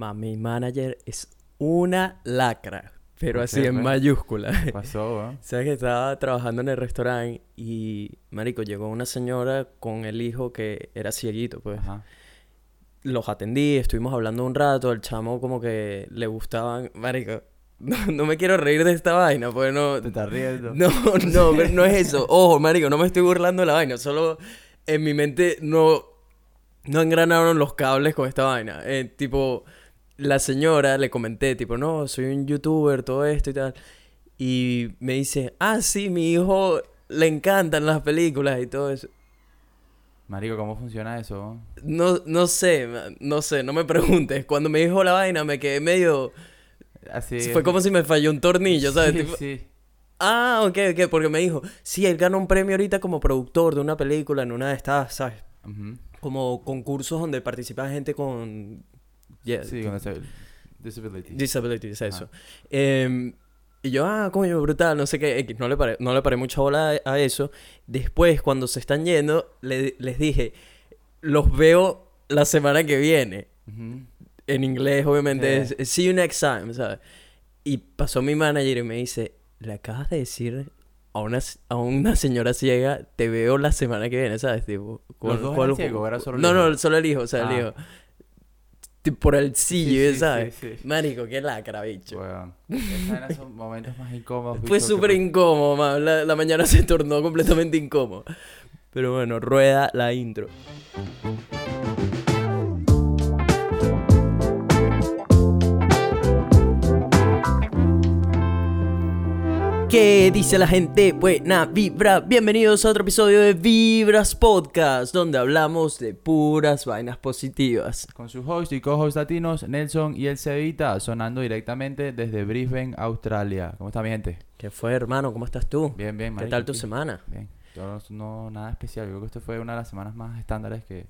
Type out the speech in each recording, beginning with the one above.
Ma, mi manager es una lacra, pero ¿Por así en mayúscula. ¿Qué pasó, ¿eh? Sabes que estaba trabajando en el restaurante y, marico, llegó una señora con el hijo que era cieguito, pues. Ajá. Los atendí, estuvimos hablando un rato, el chamo como que le gustaban, marico, no, no me quiero reír de esta vaina, pues no... ¿Te estás riendo? No, no, no es eso. Ojo, marico, no me estoy burlando de la vaina. Solo en mi mente no, no engranaron los cables con esta vaina. Eh, tipo, la señora le comenté, tipo, no, soy un youtuber, todo esto y tal. Y me dice, ah, sí, mi hijo le encantan las películas y todo eso. Marico, ¿cómo funciona eso? No, no sé, no sé, no me preguntes. Cuando me dijo la vaina me quedé medio... Así Fue como si me falló un tornillo, ¿sabes? Sí, Tipo, sí. Ah, ok, ok, porque me dijo, sí, él gana un premio ahorita como productor de una película en una de estas, ¿sabes? Como concursos donde participa gente con yeah, Sí, con ese... Disability. disabilities, eso. Em, y yo, ah, coño, brutal, no sé qué, X, no le paré, no le paré mucha bola a, a eso. Después, cuando se están yendo, le- les dije, los veo la semana que viene. Ujú. En inglés, obviamente, Sí. es see you next time, ¿sabes? Y pasó mi manager y me dice, le acabas de decir a una, a una señora ciega, te veo la semana que viene, ¿sabes? Tipo, ¿Los dos eran ciegos o era solo el No, hijo? no, solo el hijo, o sea, el Ah. hijo. Por el sillo, Sí, sí, ¿sabes? sí, sí. Marico, qué lacra, bicho. Momentos más incómodos. Fue que súper pues- incómodo, man. La, la mañana se tornó completamente incómodo. Pero bueno, rueda la intro. ¿Qué dice la gente? Buena vibra. Bienvenidos a otro episodio de Vibras Podcast, donde hablamos de puras vainas positivas. Con sus host y co-host latinos, Nelson y el Cevita, sonando directamente desde Brisbane, Australia. ¿Cómo está mi gente? ¿Qué fue, hermano? ¿Cómo estás tú? Bien, bien, ¿Qué tal tu aquí. semana? Bien. Yo no, nada especial. Yo creo que esto fue una de las semanas más estándares que,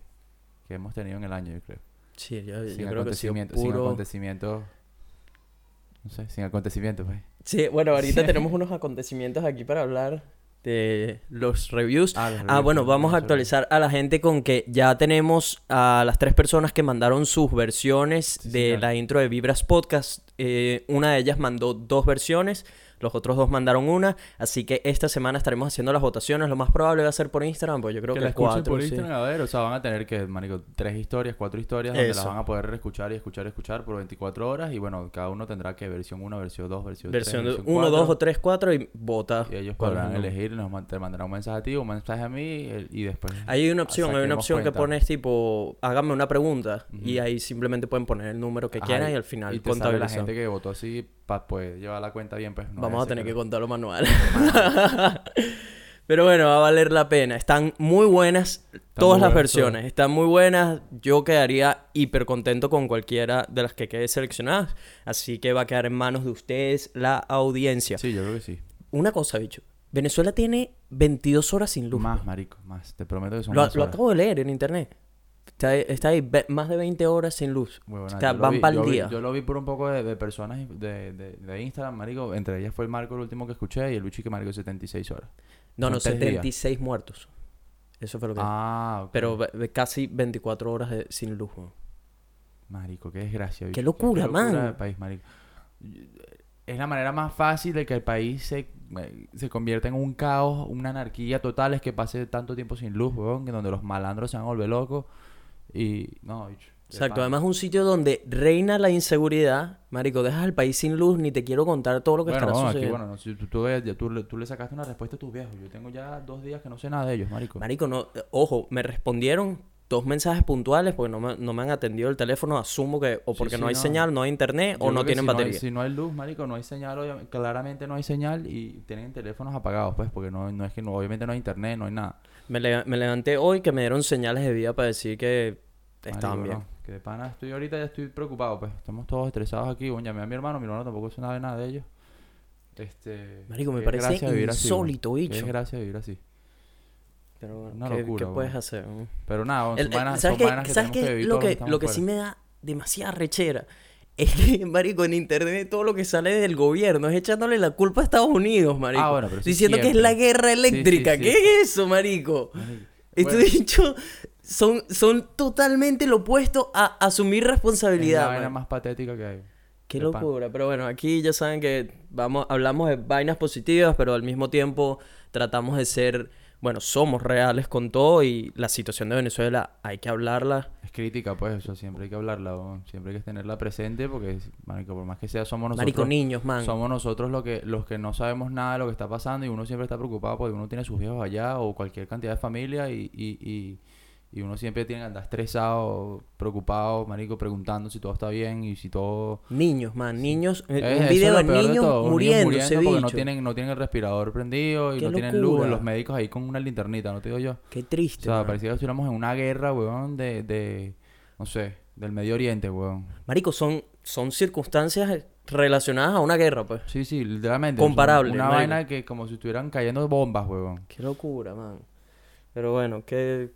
que hemos tenido en el año, yo creo. Sí, yo, yo sin creo que ha sido sin acontecimientos. No sé, sin acontecimientos, pues. Sí, bueno, ahorita tenemos unos acontecimientos aquí para hablar de los reviews. Ah, los Ah, reviews, bueno, vamos a actualizar a la gente con que ya tenemos a las tres personas que mandaron sus versiones Sí, de señor. la intro de Vibras Podcast. Eh, una de ellas mandó dos versiones, los otros dos mandaron una, así que esta semana estaremos haciendo las votaciones. Lo más probable va a ser por Instagram, pues yo creo que que, la escuchen cuatro, por sí. Instagram, a ver, o sea, van a tener que, marico, tres historias, cuatro historias, donde las Eso. van a poder escuchar y escuchar y escuchar por 24 horas, y bueno, cada uno tendrá que versión 1, versión 2, versión 3, Versión de versión 1, 2 cuatro, o 3, 4 y vota. y ellos podrán elegir, nos te mandarán un mensaje a ti, un mensaje a mí, y después... Ahí hay una opción, hay una opción que cuenta. pones tipo, hágame una pregunta y Ujú. ahí simplemente pueden poner el número que Ajá, quieran y al final y te sale la gente que votó así para poder llevar la cuenta bien, pues. no Vamos a tener que contarlo manual. Pero bueno, va a valer la pena. Están muy buenas todas muy las versiones. Están muy buenas. Yo quedaría hiper contento con cualquiera de las que quede seleccionadas. Así que va a quedar en manos de ustedes la audiencia. Sí, yo creo que sí. Una cosa, bicho. Venezuela tiene 22 horas sin luz. Más, marico, más. Te prometo que son Lo, más lo horas. acabo de leer en internet. Está, ahí- está ahí, ve- más de 20 horas sin luz. Muy buena. O sea, Yo lo van vi- pa'l yo vi- día. Yo lo vi por un poco de, de personas de, de, de Instagram, marico. Entre ellas fue el Marco el último que escuché y el bicho que marico 76 horas. No, Son no, tres días. 76 muertos. Eso fue lo que... Ah, ok. Pero ve- ve casi 24 horas de- sin luz. weón. Marico, qué desgracia. Qué locura, man. país, marico. Es la manera más fácil de que el país se, eh, se convierta en un caos, una anarquía total, es que pase tanto tiempo sin luz, weón, que donde los malandros se van a volver locos. Y, no, bicho. Exacto, además un sitio donde reina la inseguridad. Marico, dejas al país sin luz, ni te quiero contar todo lo que Bueno, estará no, aquí, sucediendo. bueno, no, si tú, tú, ves, ya tú, le- tú le sacaste una respuesta a tus viejos. Yo tengo ya dos días que no sé nada de ellos, marico. Marico, no, eh, ojo, me respondieron dos mensajes puntuales porque no me, no me han atendido el teléfono. Asumo que o porque sí, no hay no. señal, no hay internet Yo o no tienen si No batería. hay, si no hay luz, marico, no hay señal, claramente no hay señal y tienen teléfonos apagados, pues, porque no, no es que no, obviamente no hay internet, no hay nada. Me, le- me levanté hoy que me dieron señales de vida para decir que estaban bien. no, que de pana estoy ahorita ya estoy preocupado, pues. Estamos todos estresados aquí. Bueno, llamé a mi hermano, mi hermano tampoco sabe nada de ellos. Este. Marico, me parece así, insólito, Qué bicho. desgracia vivir así. Pero bueno, Una ¿qué, locura, qué puedes hacer? Pero nada, son El- el- ¿Sabes son que ¿Sabes tenemos que qué? vivir Lo que, lo que sí me da demasiada rechera es que, marico, en internet todo lo que sale del gobierno es echándole la culpa a Estados Unidos, marico. Ah, bueno, pero Diciendo que es la guerra Sí, sí, eléctrica. sí. ¿Qué es eso, marico? Bueno. dichos son, son totalmente lo opuesto a asumir Es la responsabilidad. vaina más patética que hay. Qué pan. locura, pero bueno, aquí ya saben que vamos, hablamos de vainas positivas, pero al mismo tiempo tratamos de ser, bueno, somos reales con todo y la situación de Venezuela hay que hablarla. Es crítica, pues, eso siempre hay que hablarla, weón. siempre hay que tenerla presente porque, marico, por más que sea, somos nosotros. Marico, niños, man. Somos nosotros lo que, los que no sabemos nada de lo que está pasando y uno siempre está preocupado porque uno tiene sus hijos allá o cualquier cantidad de familia y, y, y, y uno siempre tiene que andar estresado, preocupado, marico, preguntando si todo está bien y si todo... Niños, man, niños. eh, Es- un video de niños todo, niños muriéndose, porque no tienen, no tienen el respirador prendido y Qué no tienen luz, los médicos ahí con una linternita, ¿no te digo yo? Qué O triste. sea, man. parecía que estuviéramos en una guerra, weón, de, de, no sé, del Medio Oriente, weón. Marico, son, son circunstancias relacionadas a una guerra, pues. Sí, sí, literalmente. Comparable, Una marico. vaina que como si estuvieran cayendo bombas, weón. Qué locura, man. Pero bueno, ¿qué,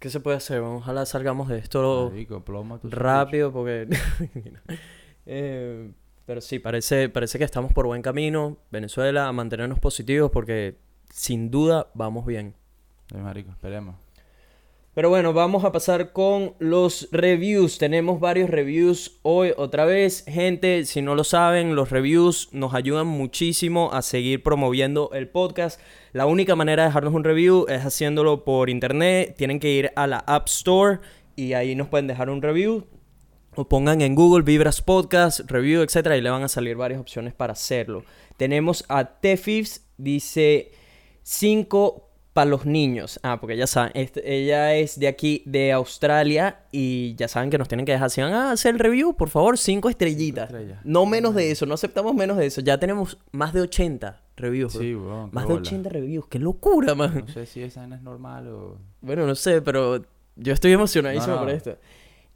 qué se puede hacer? Ojalá salgamos de esto Marico, rápido porque... Eh, pero sí, parece, parece que estamos por buen camino. Venezuela, a mantenernos positivos porque sin duda vamos bien. Sí, marico, esperemos. Pero bueno, vamos a pasar con los reviews. Tenemos varios reviews hoy otra vez. Gente, si no lo saben, los reviews nos ayudan muchísimo a seguir promoviendo el podcast. La única manera de dejarnos un review es haciéndolo por internet. Tienen que ir a la App Store y ahí nos pueden dejar un review. O pongan en Google Vibras Podcast, Review, etcétera, y le van a salir varias opciones para hacerlo. Tenemos a Tefifs, dice 5 para los niños. Ah, porque ya saben, este- ella es de aquí, de Australia, y ya saben que nos tienen que dejar. Si van a hacer el review, por favor, 5 estrellitas. estrellas. No menos de eso, no aceptamos menos de eso. Ya tenemos más de 80 reviews. bro. Sí, qué más de bola. 80 reviews, qué locura, man. No sé si esa vaina es normal o... Bueno, no sé, pero yo estoy emocionadísimo No, no. por esto.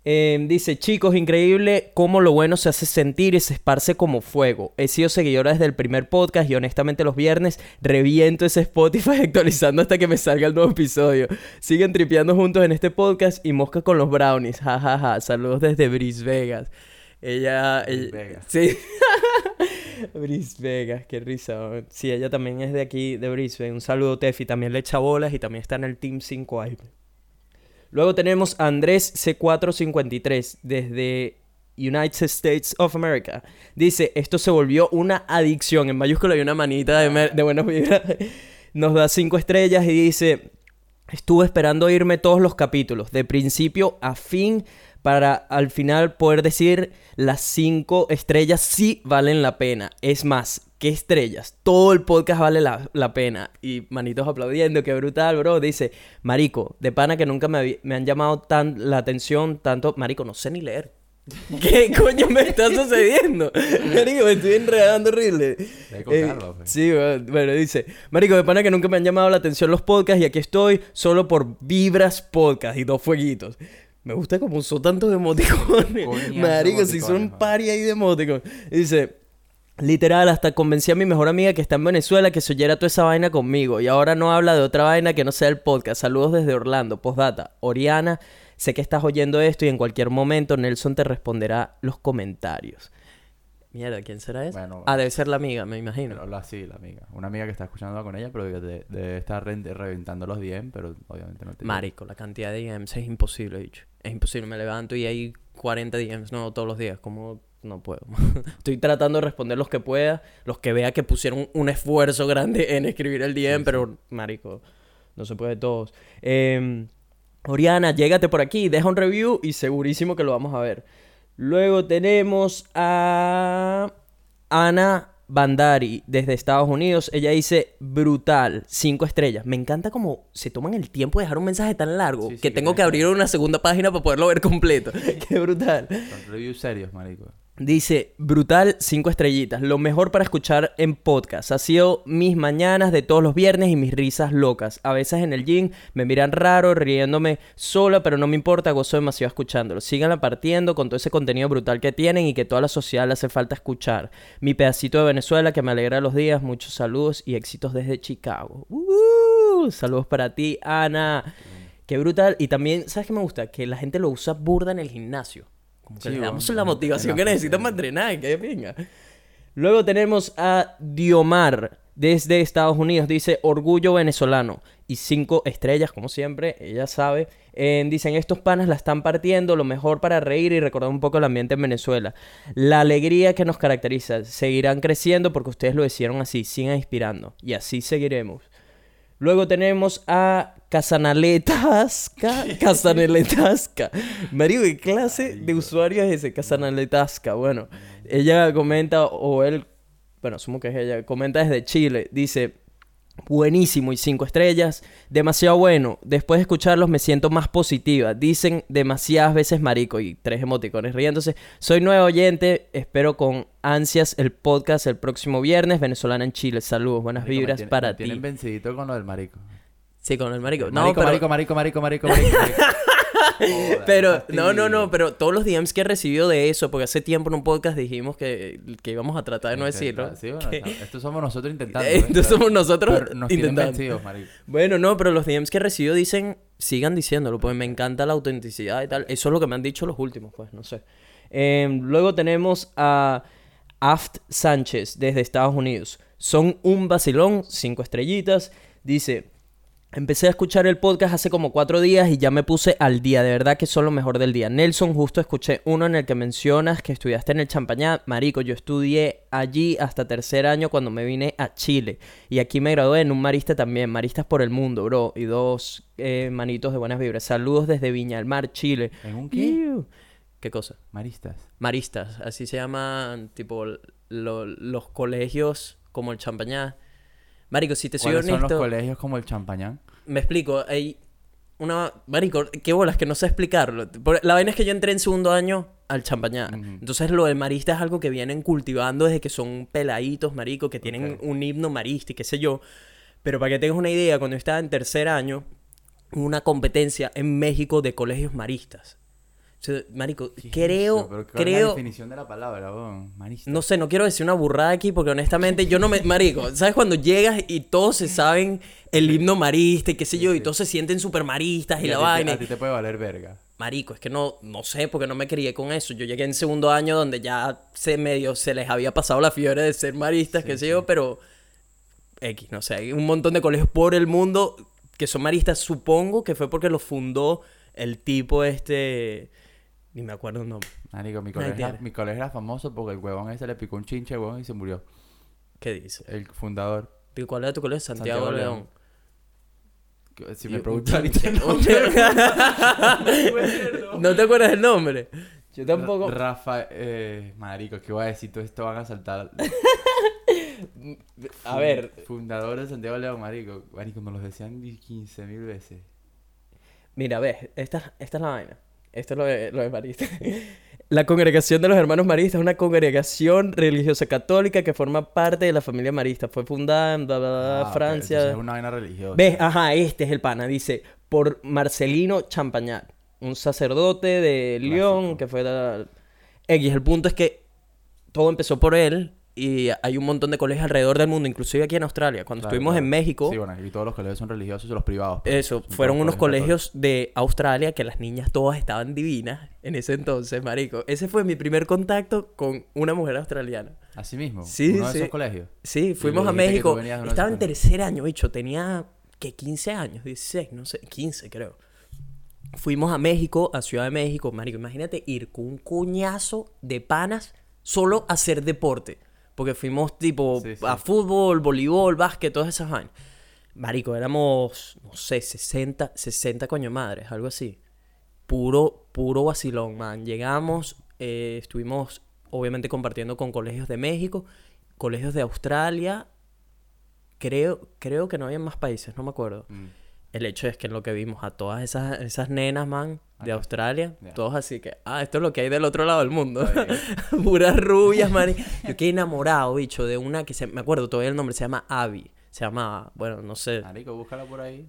Eh, dice, chicos, increíble cómo lo bueno se hace sentir y se esparce como fuego. He sido seguidora desde el primer podcast y honestamente los viernes reviento ese Spotify actualizando hasta que me salga el nuevo episodio. Siguen tripeando juntos en este podcast y mosca con los brownies. Ja, ja, ja. Saludos desde Bris Vegas. Ella... Vegas. Sí. Bris Vegas, qué risa. Sí, ella también es de aquí, de Brisbane. Un saludo, Tefi. También le echa bolas y también está en el Team 5 i Luego tenemos a Andrés C453 desde United States of America. Dice, esto se volvió una adicción. En mayúscula hay una manita de, de buenas vibras. Nos da 5 estrellas y dice, estuve esperando irme todos los capítulos, de principio a fin, para al final poder decir las 5 estrellas sí valen la pena. Es más, ¿qué estrellas? Todo el podcast vale la, la pena. Y manitos aplaudiendo, qué brutal, bro. Dice, Marico, de pana que nunca me, me han llamado tan la atención tanto. Marico, no sé ni leer. ¿Qué coño me está sucediendo? Marico, me estoy enredando horrible. Eh, pues. sí, bueno, bueno, dice, Marico, de pana que nunca me han llamado la atención los podcasts y aquí estoy solo por Vibras Podcast y dos fueguitos. Me gusta como usó tantos emoticones. Marico, si son un party ahí de emoticones. Dice, literal, hasta convencí a mi mejor amiga que está en Venezuela que se oyera toda esa vaina conmigo y ahora no habla de otra vaina que no sea el podcast. Saludos desde Orlando. Postdata, Oriana, sé que estás oyendo esto y en cualquier momento Nelson te responderá los comentarios. Mierda, ¿quién será esa? Bueno, ah, debe ser la amiga, me imagino. Pero la, sí, la amiga. Una amiga que está escuchando con ella, pero que de- debe estar re- reventando los DM, pero obviamente no te... Marico, la cantidad de DMs es imposible, dicho. Es imposible, me levanto y hay 40 DMs, no, todos los días, como no puedo. Estoy tratando de responder los que pueda, los que vea que pusieron un esfuerzo grande en escribir el DM, pero marico, no se puede todos. Eh, Oriana, llégate por aquí, deja un review y segurísimo que lo vamos a ver. Luego tenemos a Ana Bandari desde Estados Unidos. Ella dice brutal, cinco estrellas. Me encanta como se toman el tiempo de dejar un mensaje tan largo Sí, sí, que que tengo que abrir una segunda página para poderlo ver completo. Qué brutal. Son reviews serios, marico. Dice, brutal, cinco estrellitas. Lo mejor para escuchar en podcast. Ha sido mis mañanas de todos los viernes y mis risas locas. A veces en el gym me miran raro, riéndome sola, pero no me importa, gozo demasiado escuchándolo. Síganla partiendo con todo ese contenido brutal que tienen y que toda la sociedad le hace falta escuchar. Mi pedacito de Venezuela que me alegra los días. Muchos saludos y éxitos desde Chicago. ¡Uh! saludos para ti, Ana. Qué brutal. Y también, ¿sabes qué me gusta? Que la gente lo usa burda en el gimnasio. Como que Sí, le damos la motivación que necesitan para entrenar, que venga. Luego tenemos a Diomar desde Estados Unidos. Dice orgullo venezolano. Y cinco estrellas, como siempre, ella sabe. Eh, dicen, estos panas la están partiendo, lo mejor para reír y recordar un poco el ambiente en Venezuela. La alegría que nos caracteriza. Seguirán creciendo porque ustedes lo hicieron así, sigan inspirando. Y así seguiremos. Luego tenemos a Casanaletasca. Casanaletasca. Mario, ¿qué clase de usuario es ese? Casanaletasca. Bueno, ella comenta, o él, bueno, asumo que es ella, comenta desde Chile. Dice, buenísimo y cinco estrellas. Demasiado bueno. Después de escucharlos me siento más positiva. Dicen demasiadas veces marico y tres emoticones riéndose. Soy nuevo oyente. Espero con ansias el podcast el próximo viernes. Venezolana en Chile. Saludos, buenas Marico, vibras tiene- para ti. Tienen vencidito con lo del marico. Sí, con el marico. No, marico, pero, marico, marico, marico, marico, marico, marico. Joder, pero no, no, no, pero todos los DMs que he recibido de eso, porque hace tiempo en un podcast dijimos que, que íbamos a tratar de no decirlo. Intenta- Sí, bueno, que- está- esto somos nosotros intentando. Eh, ¿eh? esto somos nosotros Pero nos intentando. vencidos, marico. Bueno, no, pero los DMs que he recibido dicen, sigan diciéndolo, porque me encanta la autenticidad y tal. Eso es lo que me han dicho los últimos, pues, no sé. Em, luego tenemos a Aft Sánchez desde Estados Unidos. Son un vacilón, cinco estrellitas. Dice, empecé a escuchar el podcast hace como cuatro días y ya me puse al día. De verdad que son lo mejor del día. Nelson, justo escuché uno en el que mencionas que estudiaste en el Champañá. Marico, yo estudié allí hasta tercer año cuando me vine a Chile. Y aquí me gradué en un marista también. Maristas por el mundo, bro. Y dos eh, manitos de buenas vibras. Saludos desde Viña del Mar, Chile. ¿En un qué? ¿Qué cosa? Maristas. Maristas, así se llaman, tipo, lo- los colegios como el Champañá. Marico, si te soy ¿Cuáles son los honesto, colegios como el Champañán? me explico, hay una... Marico, qué bolas que no sé explicarlo. La vaina es que yo entré en segundo año al Champañá. Ujú. Entonces lo del marista es algo que vienen cultivando desde que son peladitos, marico, que tienen un himno marista y qué sé yo. Pero para que tengas una idea, cuando yo estaba en tercer año, hubo una competencia en México de colegios maristas. Marico, ¿Qué es creo, eso? ¿Pero cuál es la creo... definición de la palabra. No sé, no quiero decir una burrada aquí porque honestamente yo no me... Marico, ¿sabes cuando llegas y todos se saben el himno marista y qué sé yo? Y todos se sienten super maristas y, la te- vaina. A ti te puede valer verga. Marico, es que no, no sé porque no me crié con eso. Yo llegué en segundo año donde ya se medio se les había pasado la fiebre de ser maristas, Sí, qué sé yo, pero... X, no sé, hay un montón de colegios por el mundo que son maristas. Supongo que fue porque los fundó el tipo este... Ni me acuerdo el nombre. Marico, mi Ay, colegio, tierra. mi colegio era famoso porque el huevón ese le picó un chinche, huevón, y se murió. ¿Qué dice? El fundador. ¿Y ¿Cuál era tu colegio? Santiago, Santiago León. Si me preguntan ahorita el nombre, ¿No te acuerdas del nombre? Yo tampoco. Rafa, eh, marico, ¿qué voy a decir? Todo esto van a saltar. A ver, Fundador de Santiago León, marico. Marico, nos los decían 15 mil veces. mira, ves, esta, esta es la vaina. Esto es lo de, lo de Marista. La congregación de los hermanos maristas es una congregación religiosa católica que forma parte de la familia marista. Fue fundada en bla, bla, bla, Ah, Francia. Es una vaina religiosa. ¿Ves? Ajá, este es el pana. Dice, por Marcelino Champagnat, un sacerdote de León que fue la... X, el punto es que todo empezó por él y hay un montón de colegios alrededor del mundo, inclusive aquí en Australia. Cuando Claro, estuvimos claro. en México, Sí, bueno, y todos los colegios son religiosos, los privados. pues. eso, fueron unos colegios de Australia que las niñas todas estaban divinas en ese entonces, marico. Ese fue mi primer contacto con una mujer australiana. Así mismo. Sí, uno de sí. esos colegios. Sí, fuimos a México. de Estaba en tercer año, bicho. Tenía, que 15 años, 16, no sé, 15 creo. Fuimos a México, a Ciudad de México, marico. Imagínate ir con un cuñazo de panas solo a hacer deporte. Porque fuimos tipo Sí, sí. a fútbol, voleibol, básquet, todas esas vainas. Marico, éramos, no sé, 60, 60 coño madres, algo así. Puro, puro vacilón, man. Llegamos, eh, estuvimos obviamente compartiendo con colegios de México, colegios de Australia. Creo, creo que no había más países, no me acuerdo. Mm. El hecho es que lo que vimos a todas esas, esas nenas, man, de Ajá. Australia, todos así que, ah, esto es lo que hay del otro lado del mundo. Puras rubias, man. Yo quedé enamorado, bicho, de una que se, me acuerdo todavía el nombre, se llama Abby. Se llama, bueno, no sé, Marico, búscala por ahí.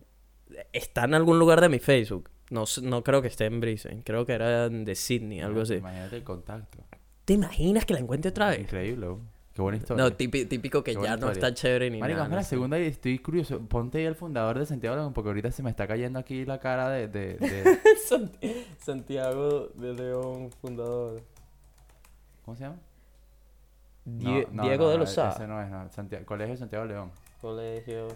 está en algún lugar de mi Facebook. No, sé- no creo que esté en Brisbane, creo que era de Sydney, algo así. Imagínate el contacto. ¿Te imaginas que la encuentre otra vez? Increíble. Qué buena historia. No, típico, típico que Qué ya no está chévere ni Marico, nada. no la segunda y estoy curioso. Ponte ahí el fundador de Santiago León porque ahorita se me está cayendo aquí la cara de... de, de- Santi- Santiago de León, fundador. ¿Cómo se llama? No, Die- no, Diego no, de los Sá. Ese no es, no. Santiago, Colegio Santiago León. Colegio.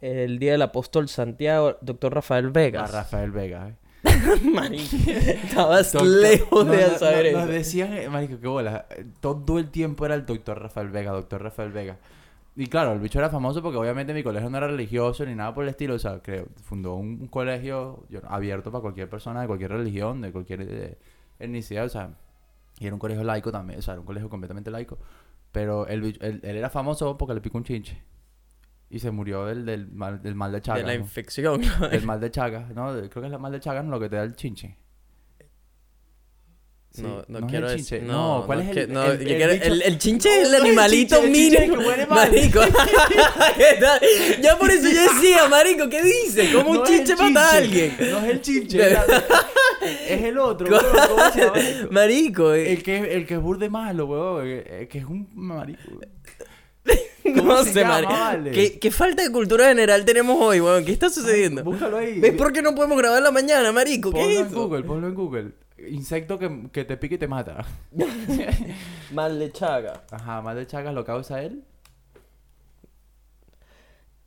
El día del apóstol Santiago, doctor Rafael A Vegas. Rafael Vega, ¿eh? Marico, Estabas Doctor- lejos no, de no, saber no, Nos eso. decían, eh, marico, qué bola. Todo el tiempo era el doctor Rafael Vega, doctor Rafael Vega. Y claro, el bicho era famoso porque obviamente mi colegio no era religioso ni nada por el estilo. O sea, creo, fundó un, un colegio abierto para cualquier persona de cualquier religión, de cualquier eh, etnicidad. O sea, y era un colegio laico también. O sea, era un colegio completamente laico. Pero el, bicho- él, él era famoso porque le picó un chinche. Y se murió del, del, mal, del mal de De Chagas. la ¿no? infección. Del mal de Chagas, ¿no? De- Creo que es el mal de Chagas lo que te da el chinche. Sí, No, no, quiero el decir. No, ¿cuál es el, no, el, bicho- chinche es el animalito mínimo. Marico. Ya por eso yo decía, marico, ¿qué dice? ¿Cómo un chinche mata a alguien? No es el chinche. es la- el otro, weón, ¿Cómo se llama? marico? Marico, eh, El que, el que es burde malo, weón. eh, Que es un marico. No se sé, llama, vale? ¿Qué, qué falta de cultura general tenemos hoy, weón? ¿Qué está sucediendo? Búscalo ahí. ¿Ves por qué no podemos grabar en la mañana, marico? ¿Qué Ponlo es en? Google, ponlo en Google. Insecto que, que te pique y te mata. Mal de chaga. Ajá, mal de Chagas lo causa él.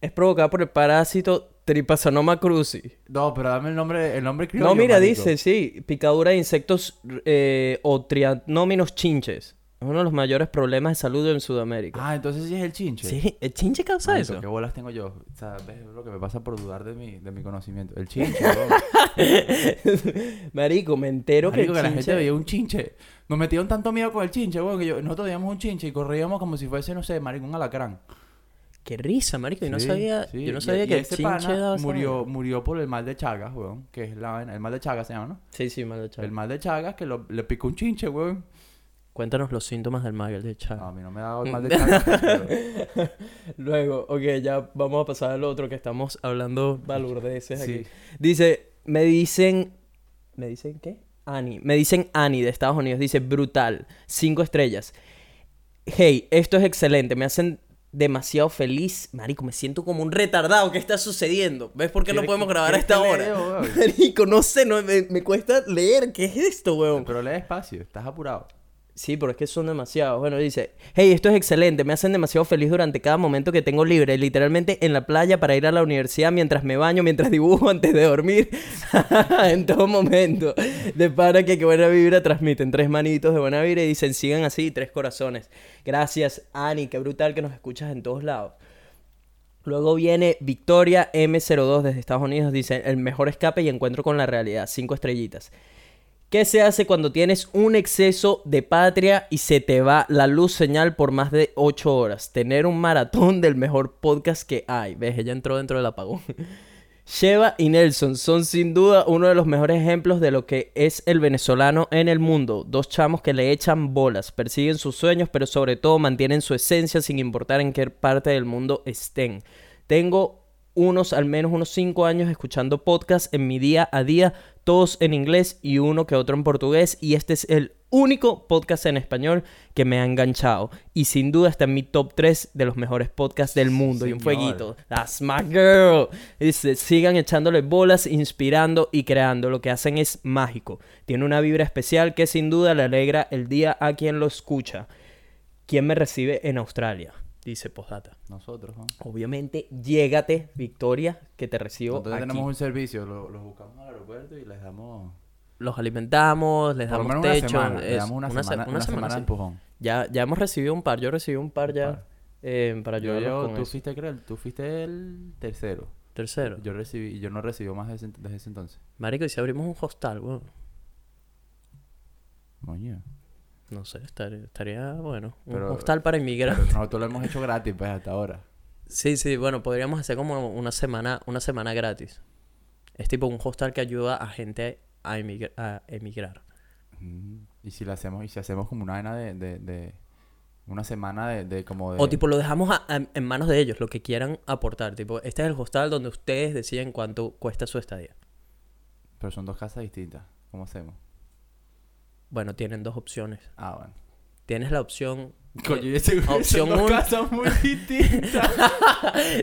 Es provocada por el parásito Trypanosoma cruzi. No, pero dame el nombre, el nombre criollo, No, mira, marico. dice, sí, picadura de insectos eh, o trianóminos chinches. Es uno de los mayores problemas de salud en Sudamérica. Ah, entonces sí es el chinche. sí, ¿el chinche causa eso? ¿Qué bolas tengo yo? O sea, ves lo que me pasa por dudar de mi, de mi conocimiento. El chinche. Marico, me entero Marico, que que el la chinche... gente veía un chinche. Nos metieron tanto miedo con el chinche, weón, que yo, nosotros veíamos un chinche y corríamos como si fuese, no sé, marico, un alacrán. Qué risa, marico. Yo no Sí, sabía, sí. yo no Y- sabía y que el ese chinche pana daba murió, murió por el mal de Chagas, weón. Que es la vaina. El mal de Chagas se llama, ¿no? Sí, sí, mal de chaga. El mal de Chagas que lo- le picó un chinche, weón. Cuéntanos los síntomas del mal de. No, a mí no me ha dado el mal de Chagas. pero- Luego, ok, ya vamos a pasar al otro que estamos hablando balurdeces Sí. aquí. Dice, me dicen, ¿me dicen qué? Annie, me dicen Annie de Estados Unidos, dice brutal, cinco estrellas. Hey, esto es excelente, me hacen demasiado feliz. Marico, me siento como un retardado, ¿qué está sucediendo? ¿Ves por qué no ¿Quieres podemos grabar a esta hora? Marico, no sé, no, me, me cuesta leer, ¿qué es esto, weón? Pero lee despacio, estás apurado. Sí, pero es que son demasiados. Bueno, dice, hey, esto es excelente, me hacen demasiado feliz durante cada momento que tengo libre, literalmente en la playa para ir a la universidad, mientras me baño, mientras dibujo, antes de dormir, en todo momento. De para que qué buena vibra transmiten, tres manitos de buena vibra y dicen, sigan así, tres corazones. Gracias, Ani, qué brutal que nos escuchas en todos lados. Luego viene Victoria M02 desde Estados Unidos, dice, el mejor escape y encuentro con la realidad, cinco estrellitas. ¿Qué se hace cuando tienes un exceso de patria y se te va la luz señal por más de 8 horas? Tener un maratón del mejor podcast que hay. ¿Ves? Ella entró dentro del apagón. Sheva y Nelson son sin duda uno de los mejores ejemplos de lo que es el venezolano en el mundo. Dos chamos que le echan bolas, persiguen sus sueños, pero sobre todo mantienen su esencia sin importar en qué parte del mundo estén. Tengo unos, al menos unos 5 años escuchando podcasts en mi día a día, todos en inglés y uno que otro en portugués, y este es el único podcast en español que me ha enganchado. Y sin duda está en mi top 3 de los mejores podcasts del mundo. Y un fueguito. That's my girl. Dice, sigan echándole bolas, inspirando y creando. Lo que hacen es mágico. Tiene una vibra especial que sin duda le alegra el día a quien lo escucha. ¿Quién me recibe en Australia? Dice Postdata. Nosotros, ¿no? Obviamente, llégate, Victoria, que te recibo Entonces aquí. tenemos un servicio, lo- los buscamos al aeropuerto y les damos... Los alimentamos, les Por damos menos una techo. semana, le damos una, se- semana, una semana empujón. Ya, ya hemos recibido un par, yo recibí un par ya par. eh, para Yo, yo- tú eso. fuiste, creo, tú fuiste el tercero. Tercero. Yo recibí, yo no recibí más desde, ese- desde ese entonces. Marico, y si abrimos un hostal, weón. Coño. No sé, estaría, estaría bueno. Un Pero- hostal para Pero inmigrantes. nosotros lo hemos hecho gratis, pues, hasta ahora. Sí, sí, bueno, podríamos hacer como una semana, una semana gratis. Es tipo un hostal que ayuda a gente a, emigra- a emigrar. Mm, Y si lo hacemos, y si hacemos como una vaina de, de, de- una semana de, de como de O tipo lo dejamos a- a- en manos de ellos, lo que quieran aportar. Tipo, este es el hostal donde ustedes deciden cuánto cuesta su estadía. pero son dos casas distintas. ¿Cómo hacemos? Bueno, tienen dos opciones. Ah, bueno. Tienes la opción Coño, ese Opción son dos uno. casas muy distintas.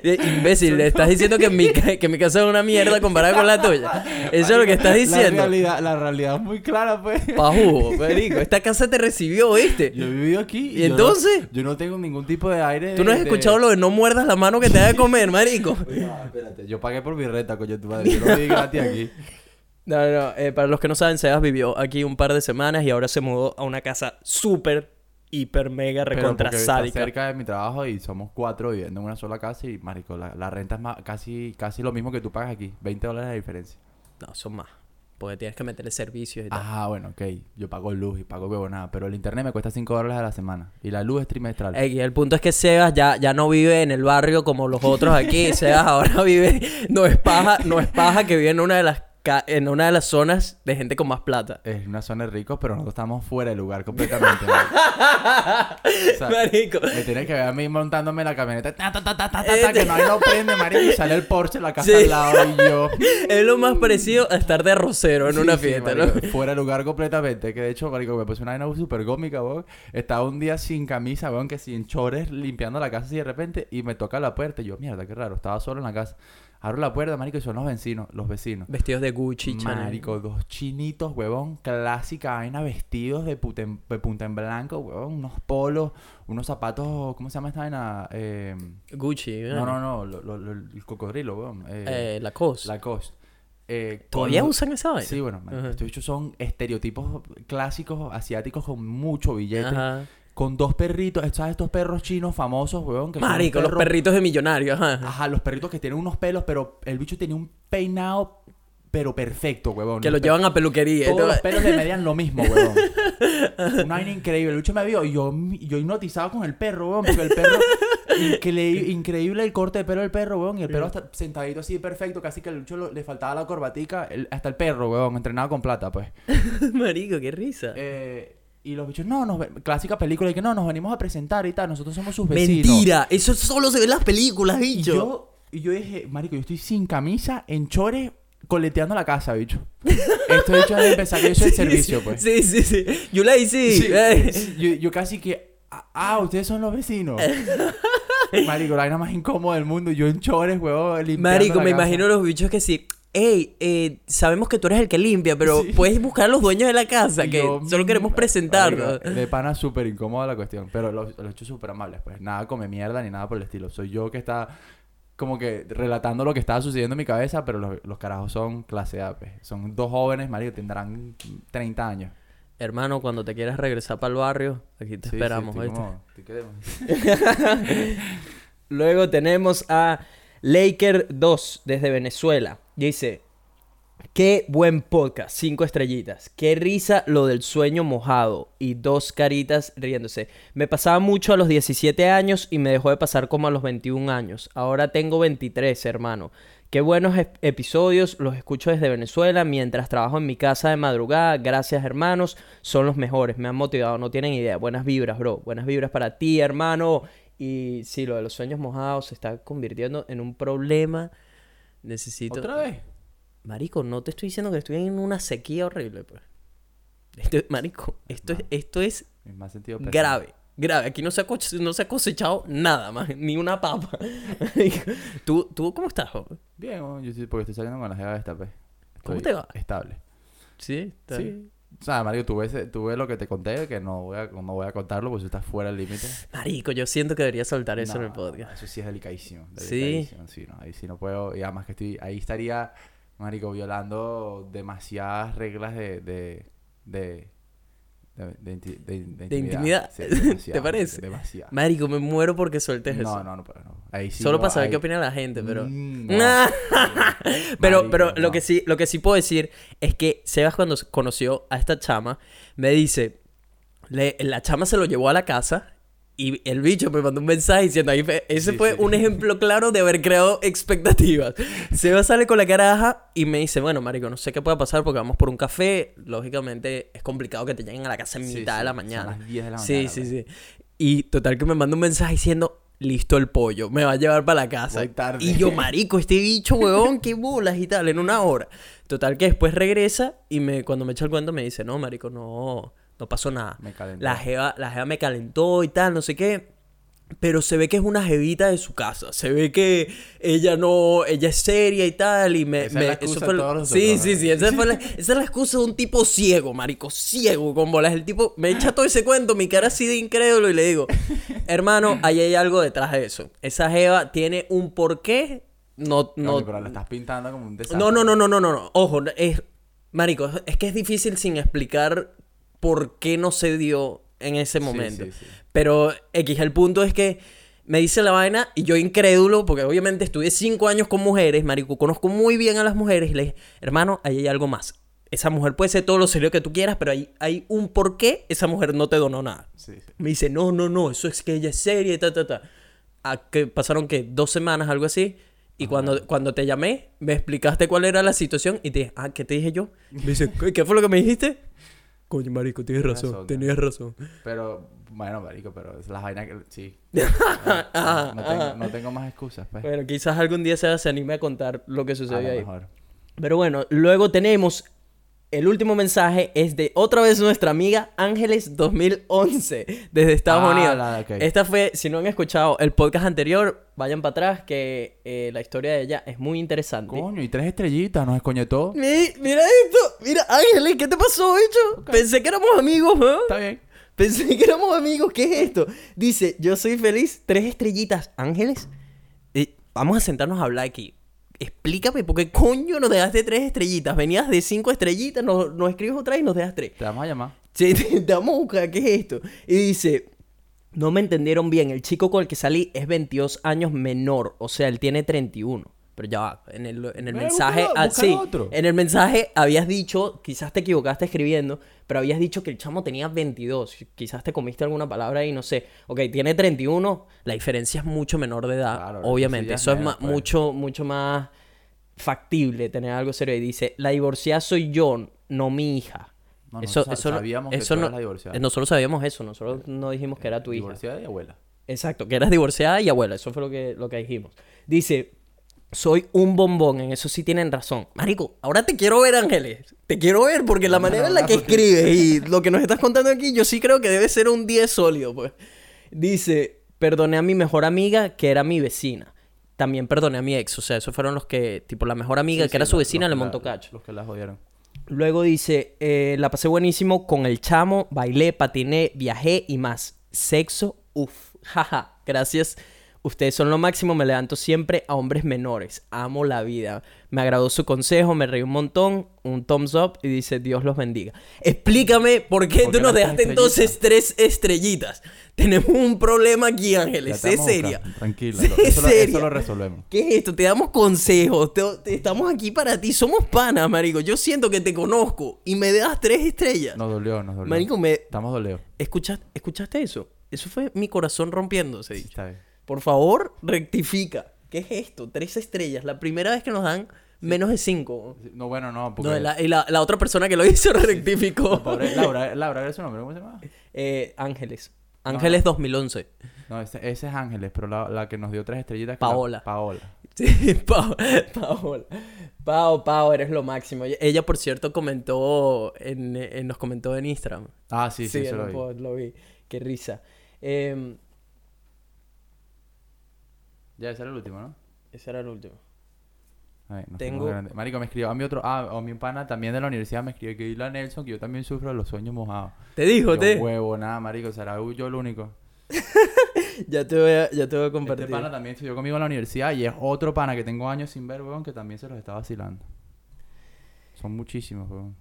Imbécil, le estás diciendo que mi, que mi casa es una mierda comparada con la tuya. Eso es lo que estás La diciendo. realidad, la realidad es muy clara, pues. Pajugo, marico. Esta casa te recibió, ¿viste? Yo he vivido aquí. ¿Y yo no- entonces? yo no tengo ningún tipo de aire. ¿Tú no has de- escuchado lo de no muerdas la mano que te de comer, marico? No, espérate, yo pagué por mi renta, coño, tu madre. Yo no viví gratis aquí. No, no, no. eh, para los que no saben, Sebas vivió aquí un par de semanas y ahora se mudó a una casa súper, hiper, mega, recontra sádica. cerca de mi trabajo y somos cuatro viviendo en una sola casa y, marico, la, la renta es más, casi, casi lo mismo que tú pagas aquí. 20 dólares de diferencia. No, son más. Porque tienes que meterle servicios y tal. Ah, bueno, ok. Yo pago luz y pago huevonada, pero el internet me cuesta 5 dólares a la semana. Y la luz es trimestral. Ey, el punto es que Sebas ya, ya no vive en el barrio como los otros aquí. Sebas ahora vive, no es paja, no es paja que vive en una de las en una de las zonas de gente con más plata. Es una zona de ricos, pero nosotros estamos fuera del lugar completamente. O sea, Marico. Me tienes que ver a mí montándome la camioneta. ta, ta, ta, ta, ta, ta, ta, que no hay no prende, marico. Y sale el Porsche, la casa Sí. al lado y yo. Es lo más parecido a estar de arrocero en Sí, una sí, fiesta, ¿no? Fuera de lugar completamente. Que de hecho, marico, me puse una vaina súper cómica, weón. Estaba un día sin camisa, weón, que sin chores, limpiando la casa así de repente. Y me toca la puerta. Y yo, mierda, qué raro. Estaba solo en la casa. Abro la puerta, marico, y son los vecinos. Los vecinos. Vestidos de Gucci, Chanel. Marico, dos chinitos, huevón, clásica vaina, vestidos de, puta en- de punta en blanco, huevón, unos polos, unos zapatos, ¿cómo se llama esta vaina? Eh, Gucci, no, no, no, lo- lo- lo- el cocodrilo, huevón. Eh, Eh, Lacoste. Lacoste. Eh, ¿Todavía con- usan esa vaina? Sí, bueno, Ajá. estos son estereotipos clásicos asiáticos con mucho billete. Ajá. Con dos perritos, ¿sabes? Estos perros chinos famosos, huevón. Que Marico, los perritos de millonario, ajá. Ajá, los perritos que tienen unos pelos, pero el bicho tenía un peinado, pero perfecto, huevón. Que Los lo llevan a peluquería. Todos todo. los pelos le medían lo mismo, huevón. Una vaina increíble. El bicho me vio y yo, yo hipnotizado con el perro, huevón. Porque el perro... incre- increíble el corte de pelo del perro, huevón. Y el perro hasta sentadito así perfecto. Casi que al bicho lo- le faltaba la corbatica. el- hasta el perro, huevón. Entrenado con plata, pues. Marico, qué risa. Eh, y los bichos, no, nos ve- clásica película. Y que no, nos venimos a presentar y tal. Nosotros somos sus vecinos. Mentira, eso solo se ve en las películas, Y bicho. yo, y yo dije, marico, yo estoy sin camisa, en chores, coleteando la casa, bicho. Esto bicho es empezar yo soy el servicio, pues. Sí, sí, sí. Lazy. Sí, Eh. sí, yo, yo casi que, ah, ah, ustedes son los vecinos. marico, la vaina más incómoda del mundo. Yo en chores, huevón, Marico, la me casa. imagino los bichos que sí. Ey, eh, sabemos que tú eres el que limpia, pero Sí. puedes buscar a los dueños de la casa, que yo, solo queremos presentarnos. marico, De pana súper incómoda la cuestión. Pero los, los hechos súper amables, pues. Nada come mierda ni nada por el estilo. Soy yo que está como que relatando lo que estaba sucediendo en mi cabeza, pero los, los carajos son clase A, pues. Son dos jóvenes, marico, tendrán 30 años. Hermano, cuando te quieras regresar para el barrio, aquí te Sí, sí, esperamos, Luego tenemos a Laker2 desde Venezuela. Dice, qué buen podcast, cinco estrellitas. Qué risa lo del sueño mojado y dos caritas riéndose. Me pasaba mucho a los 17 años y me dejó de pasar como a los 21 años. Ahora tengo 23, hermano. Qué buenos ep- episodios, los escucho desde Venezuela mientras trabajo en mi casa de madrugada. Gracias, hermanos, son los mejores, me han motivado, no tienen idea. Buenas vibras, bro. Buenas vibras para ti, hermano. Y sí, lo de los sueños mojados se está convirtiendo en un problema. Necesito. ¿Otra vez? Marico, no te estoy diciendo que estoy en una sequía horrible, pues. Esto- marico, esto, es, esto es más sentido grave. Grave. Aquí no se, ha coche- no se ha cosechado nada más, ni una papa. ¿Tú, ¿Tú cómo estás, joven? Bien, yo sí, porque estoy saliendo con la jeva esta, pues. ¿Cómo te va? Estable. Sí, está Sí. O sea, Mario, tuve, ese- tuve lo que te conté, que no voy a, no voy a contarlo porque eso está fuera del límite. Marico, yo siento que debería soltar eso en el podcast. Eso sí es delicadísimo. Sí. delicadísimo, Sí, no, ahí sí no puedo. Y además que estoy, ahí estaría, marico, violando demasiadas reglas de, de, de, de, de inti- de- de ¿De intimidad? Sí, ¿Te parece? Demasiado. Marico, me muero porque sueltes eso. No, no, no. Ahí sí Solo no, para saber ahí- qué opina la gente, pero... Mm, no. pero, Marico, pero lo que sí, lo que sí puedo decir es que Sebas cuando conoció a esta chama, me dice, le- la chama se lo llevó a la casa y el bicho me mandó un mensaje diciendo, ahí ese Sí, fue sí. un ejemplo claro de haber creado expectativas. Sebas sale con la caraja y me dice, bueno, marico, no sé qué pueda pasar porque vamos por un café. Lógicamente es complicado que te lleguen a la casa en Sí, mitad de sí, la son mañana. las 10 de la Sí, mañana, sí, pues. sí. Y total que me manda un mensaje diciendo, listo el pollo, me va a llevar para la casa. Tarde. Y yo, marico, este bicho, huevón, qué bolas y tal, en una hora. Total que después regresa y me, cuando me echa el cuento me dice, no, marico, no, no pasó nada. Me calentó. La jeva, la jeva me calentó y tal, no sé qué. Pero se ve que es una jevita de su casa. Se ve que ella no, ella es seria y tal. Y me, Esa es me- la excusa de fue lo- todos Sí, sí, sí. Esa, fue la, esa es la excusa de un tipo ciego, marico. Ciego con bolas. El tipo me echa todo ese cuento, mi cara así de incrédulo y le digo, hermano, ahí hay algo detrás de eso. Esa jeva tiene un porqué. No, No, no, pero la estás pintando como un desastre. no, no, no, no, no, no, no. Ojo, es. Marico, es que es difícil sin explicar por qué no se dio en ese Sí, momento. sí, sí. Pero X, el punto es que me dice la vaina y yo incrédulo, porque obviamente estuve cinco años con mujeres, marico, conozco muy bien a las mujeres y le dije, hermano, ahí hay algo más. Esa mujer puede ser todo lo serio que tú quieras, pero hay, hay un por qué esa mujer no te donó nada. Sí, sí. Me dice, no, no, no, eso es que ella es seria y ta, ta, ta. A que pasaron que dos semanas, algo así. Y cuando, cuando te llamé, me explicaste cuál era la situación y te dije, ah, ¿qué te dije yo? Me dice, ¿qué, qué fue lo que me dijiste? Coño, marico, tienes razón, razón, tenías razón. Pero, bueno, marico, pero es la vaina que... Sí. Ajá, no, tengo, ajá. no tengo más excusas, pues. Bueno, quizás algún día se, se anime a contar lo que A sucedió lo ahí. mejor. Pero bueno, luego tenemos el último mensaje es de otra vez nuestra amiga Ángeles 2011 desde Estados Ah, Unidos. la-. Esta fue, si no han escuchado el podcast anterior, vayan para atrás que eh, la historia de ella es muy interesante. Coño, y tres estrellitas, nos escoñetó. Mi- mira esto, mira Ángeles, ¿qué te pasó, bicho? Pensé que éramos amigos, ¿no? Está bien. Pensé que éramos amigos, ¿qué es esto? Dice, yo soy feliz, tres estrellitas, Ángeles. Eh, vamos a sentarnos a hablar aquí. Explícame, ¿por qué coño nos dejaste tres estrellitas? Venías de cinco estrellitas, nos, nos escribes otra y nos dejas tres. Te vamos a llamar. Sí, te, te vamos a buscar, ¿qué es esto? Y dice, no me entendieron bien, el chico con el que salí es 22 años menor, o sea, él tiene 31. Pero ya va, en el, en el Eh, mensaje, ah, búscalo sí, otro. en el mensaje habías dicho, quizás te equivocaste escribiendo, pero habías dicho que el chamo tenía 22, quizás te comiste alguna palabra y no sé. Ok, tiene 31, la diferencia es mucho menor de edad, Claro, obviamente, eso es menos, pues. mucho, mucho más factible tener algo serio. Y dice, la divorciada soy yo, no mi hija. No, eso, eso sabíamos que eso tú no- la divorciada. eh, Nosotros sabíamos eso, nosotros no dijimos que era tu hija. Divorciada y abuela. Exacto, que eras divorciada y abuela, eso fue lo que, lo que dijimos. Dice, soy un bombón, en eso sí tienen razón. Marico, ahora te quiero ver, Ángeles. Te quiero ver porque la manera en la que escribes y lo que nos estás contando aquí, yo sí creo que debe ser un 10 sólido, pues. Dice, perdoné a mi mejor amiga, que era mi vecina. También perdoné a mi ex, o sea, esos fueron los que, tipo, la mejor amiga, Sí, que sí, era su vecina, le montó cacho. Los que la jodieron. Luego dice, eh, la pasé buenísimo con el chamo, bailé, patiné, viajé y más. Sexo, uff, jaja, gracias. Ustedes son lo máximo, me levanto siempre a hombres menores. Amo la vida. Me agradó su consejo, me reí un montón, un thumbs up y dice Dios los bendiga. Explícame por qué ¿Por tú qué nos dejaste entonces tres estrellitas. Tenemos un problema aquí, Ángeles. Sé seria. Tranquila. Sé eso, lo, seria. eso lo resolvemos. ¿Qué es esto? Te damos consejos. te- te- estamos aquí para ti. Somos panas, marico. Yo siento que te conozco y me das tres estrellas. Nos dolió, nos dolió. marico, me... Estamos dolidos. ¿Escuchaste, ¿Escuchaste eso? Eso fue mi corazón rompiéndose. Sí, está bien. Por favor, rectifica. ¿Qué es esto? Tres estrellas. La primera vez que nos dan menos de cinco. No, bueno, no, porque... No, la- y la, la otra persona que lo hizo rectificó. Pobre Laura, Laura, ¿era su nombre? ¿Cómo se llama? Eh, Ángeles. Ángeles 2011. No, ese, ese es Ángeles, pero la, la que nos dio tres estrellitas... la- Paola. Paola. Sí, Pao, Paola. Pao, Pao, eres lo máximo. Ella, por cierto, comentó, en, en- nos comentó en Instagram. Ah, sí, sí, eso lo vi. lo vi. Qué risa. Em, Ya, ese era el último, ¿no? ese era el último. Ay, no Tengo-. Marico, me escribió a mi otro... Ah, a mi pana también de la universidad me escribió que Isla Nelson, que yo también sufro de los sueños mojados. Te dijo, Yo, te. huevo, nada, marico. Será yo el único. Ya te voy a, ya te voy a compartir. Este pana también estudió conmigo en la universidad y es otro pana que tengo años sin ver, weón, que también se los está vacilando. Son muchísimos, weón.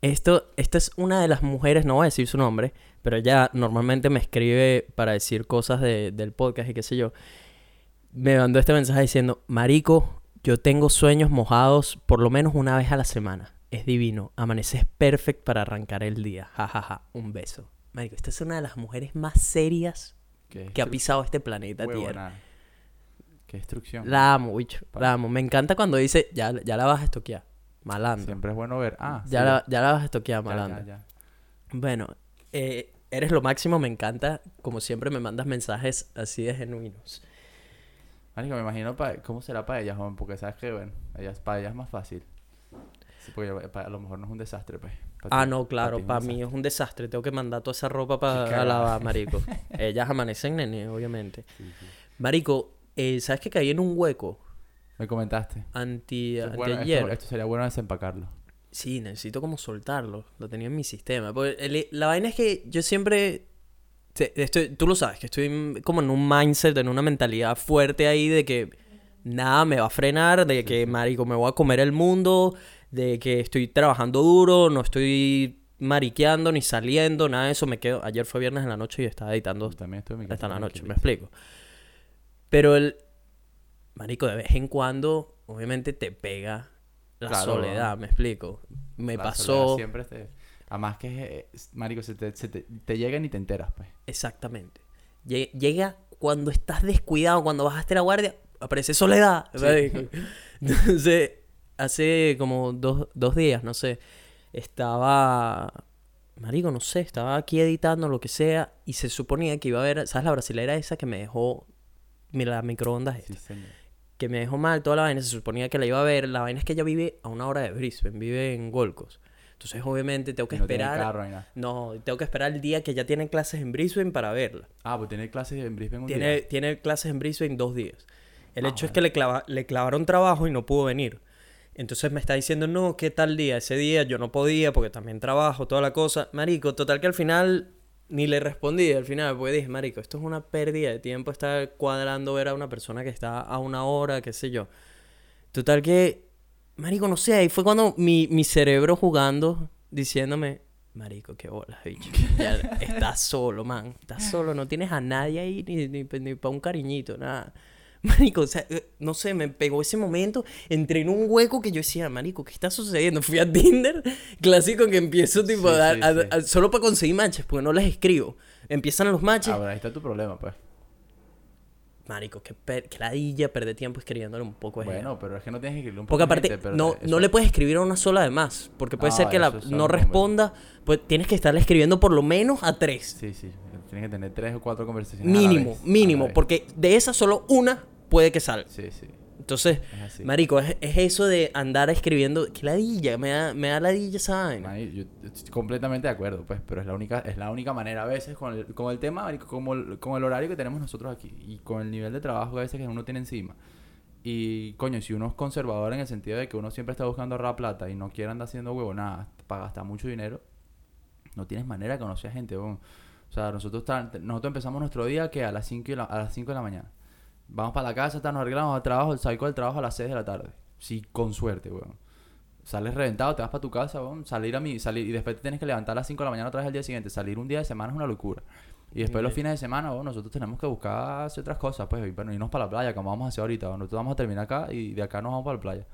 Esto, esta es una de las mujeres, no voy a decir su nombre, pero ella normalmente me escribe para decir cosas de- del podcast y qué sé yo. Me mandó este mensaje diciendo, Marico, yo tengo sueños mojados por lo menos una vez a la semana. Es divino. Amaneces perfecto para arrancar el día. Ja, ja, ja. Un beso. Marico, esta es una de las mujeres más serias que ha destru- pisado este planeta Tierra. huevonada. Qué destrucción. La amo, bicho. La amo. Me encanta cuando dice, ya, ya la vas a estoquear. Malandro. Siempre es bueno ver. Ah, Ya, sí, la, ya la vas a estoquear, malandro. ya, ya. Bueno, eh, eres lo máximo, me encanta. Como siempre me mandas mensajes así de genuinos. Marico, me imagino pa- cómo será para ellas, joven, porque sabes que, bueno, ellas, para ellas es más fácil. Sí, porque a lo mejor no es un desastre, pues. Ah, no, claro, para mí desastre. es un desastre. Tengo que mandar toda esa ropa para lavar, marico. Ellas amanecen nene, obviamente. Sí, sí. Marico, eh, ¿sabes que caí en un hueco Me comentaste. anti, es bueno, anteayer? esto, esto sería bueno desempacarlo. Sí, necesito como soltarlo. Lo tenía en mi sistema. Porque el- la vaina es que yo siempre... estoy, tú lo sabes, que estoy como en un mindset, en una mentalidad fuerte ahí de que nada me va a frenar, de que, marico, me voy a comer el mundo, de que estoy trabajando duro, no estoy mariqueando ni saliendo, nada de eso. Me quedo... Ayer fue viernes en la noche y estaba editando También estoy en hasta la noche, me explico. Pero el... Marico, de vez en cuando, obviamente te pega la Claro. soledad, me explico. Me La pasó... Siempre te... Además que, es- marico, se te, se te, te llega y ni te enteras, pues. Exactamente. Lle- Llega cuando estás descuidado, cuando bajaste la guardia, aparece soledad. Sí. Entonces, hace como dos, dos días, no sé, estaba... Marico, no sé, estaba aquí editando lo que sea y se suponía que iba a haber, ¿sabes la brasilera esa que me dejó, mira, la microondas esta? Sí, que me dejó mal toda la vaina, se suponía que la iba a ver. La vaina es que ella vive a una hora de Brisbane, vive en Golcos. Entonces, obviamente, tengo que no esperar. carro. No, tengo que esperar el día que ya tiene clases en Brisbane para verla. Ah, pues tiene clases en Brisbane un Tiene, día. tiene clases en Brisbane dos días. El Ah, hecho es que le, clava- le clavaron trabajo y no pudo venir. Entonces me está diciendo, no, ¿qué tal día? Ese día yo no podía porque también trabajo, toda la cosa. Marico, total que al final ni le respondí al final, porque dije, Marico, esto es una pérdida de tiempo estar cuadrando ver a una persona que está a una hora, qué sé yo. Total que, Marico, no sé, ahí fue cuando mi, mi cerebro jugando, diciéndome, Marico, qué bolas, bicho. Ya estás solo, man. Estás solo, no tienes a nadie ahí ni, ni, ni para un cariñito, nada. Marico, o sea, no sé, me pegó ese momento, entré en un hueco que yo decía, Marico, ¿qué está sucediendo? Fui a Tinder, clásico que empiezo tipo Sí, a sí, a- sí. a- solo para conseguir matches, porque no les escribo. Empiezan los matches. Ah, bueno, ahí está tu problema, pues. Marico, qué, per- qué ladilla perder tiempo escribiéndole un poco de gente. Bueno, pero es que no tienes que escribirle un poco Porque aparte, gente, pero no, eso- no le puedes escribir a una sola de más. Porque puede No, ser que la no números. responda. Pues tienes que estarle escribiendo por lo menos a tres. Sí, sí. Tienes que tener tres o cuatro conversaciones. a la mínimo, vez, a la mínimo. vez. Porque de esesas solo una puede que salga. Sí, sí. Entonces, Es marico, es, es eso de andar escribiendo. Qué ladilla, me da, me da ladilla esa vaina. Mani, yo estoy completamente de acuerdo, pues, pero es la única, es la única manera a veces con el, con el tema, marico, como el- con el horario que tenemos nosotros aquí y con el nivel de trabajo que a veces que uno tiene encima. Y coño, si uno es conservador en el sentido de que uno siempre está buscando ahorrar plata y no quiere andar haciendo huevo nada para gastar mucho dinero, no tienes manera de conocer a gente. O sea, nosotros, nosotros empezamos nuestro día que a las 5 de la, a las 5 de la mañana. Vamos para la casa, ta, nos arreglamos al trabajo, salgo del trabajo a las 6 de la tarde. Sí, con suerte, weón. Sales reventado, te vas para tu casa, weón. Salir a mí, salir, y después te tienes que levantar a las 5 de la mañana otra vez al día siguiente. Salir un día de semana es una locura. Y después los fines de semana, weón, nosotros tenemos que buscar hacer otras cosas, pues, y, bueno, irnos para la playa, como vamos a hacer ahorita. weón. Nosotros vamos a terminar acá y de acá nos vamos para la playa.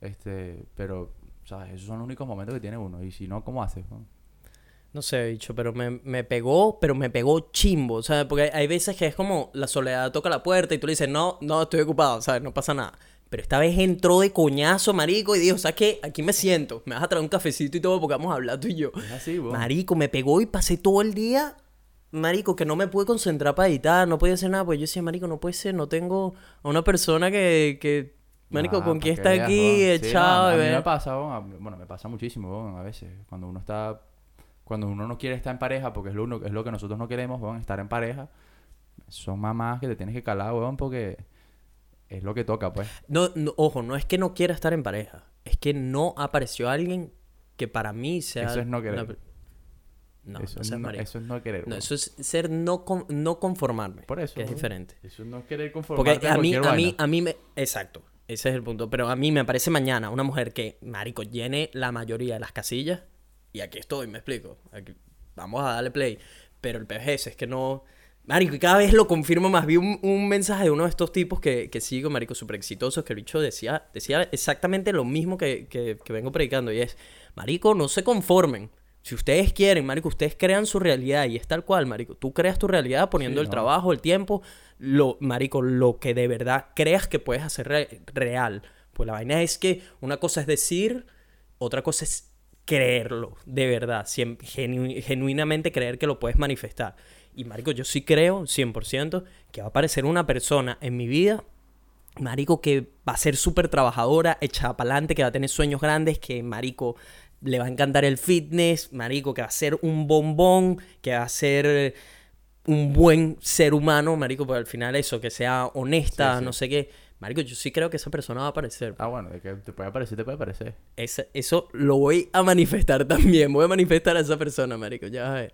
Este, pero, ¿sabes? Esos son los únicos momentos que tiene uno. Y si no, ¿cómo haces? weón? No sé, bicho, pero me, me pegó, pero me pegó chimbo, ¿sabes? Porque hay, veces que es como la soledad toca la puerta y tú le dices, no, no, estoy ocupado, ¿sabes? No pasa nada. Pero esta vez entró de coñazo, marico, y dijo, ¿sabes qué? Aquí me siento, me vas a traer un cafecito y todo porque vamos a hablar tú y yo. Es así. Marico, me pegó y pasé todo el día, marico, que no me pude concentrar para editar, no podía hacer nada, pues yo decía, marico, no puede ser, no tengo a una persona que, que marico, Ah, con quien está aquí. Sí, no, a mí me pasa, bueno, me pasa muchísimo, weón, a veces. Cuando uno está, cuando uno no quiere estar en pareja, porque es lo, uno- es lo que nosotros no queremos, weón, estar en pareja, son mamás que te tienes que calar, weón, porque es lo que toca, pues. No, no, ojo, no es que no quiera estar en pareja. Es que no apareció alguien que para mí sea. Eso es no querer. una No, eso, no seas no, eso es no querer, No, eso es ser no, con- no conformarme. Por eso, Que es diferente. Eso es no querer conformarte Porque a mí, a mí, vaina. a mí me. Exacto. Ese es el punto. Pero a mí me parece mañana una mujer que, marico, llene la mayoría de las casillas. Y aquí estoy, me explico. Aquí- vamos a darle play. Pero el PGS es que no. Marico, y cada vez lo confirmo más. Vi un, un mensaje de uno de estos tipos que, que sigo, marico, súper exitosos, que el bicho decía, decía exactamente lo mismo que, que, que vengo predicando. Y es, marico, no se conformen. Si ustedes quieren, marico, ustedes crean su realidad y es tal cual, marico. Tú creas tu realidad poniendo Sí, el no. trabajo, el tiempo, lo, marico, lo que de verdad creas que puedes hacer re- real. Pues la vaina es que una cosa es decir, otra cosa es creerlo, de verdad, genu- genuinamente creer que lo puedes manifestar. Y marico, yo sí creo 100% que va a aparecer una persona en mi vida marico, que va a ser súper trabajadora, echada para adelante, que va a tener sueños grandes, que, marico, le va a encantar el fitness, marico, que va a ser un bombón, que va a ser un buen ser humano, marico, pero al final eso, que sea honesta, Sí, sí. no sé qué. Marico, yo sí creo que esa persona va a aparecer. Ah, bueno, de que te puede aparecer, te puede aparecer. Esa- eso lo voy a manifestar también. Voy a manifestar a esa persona, marico. Ya vas a ver.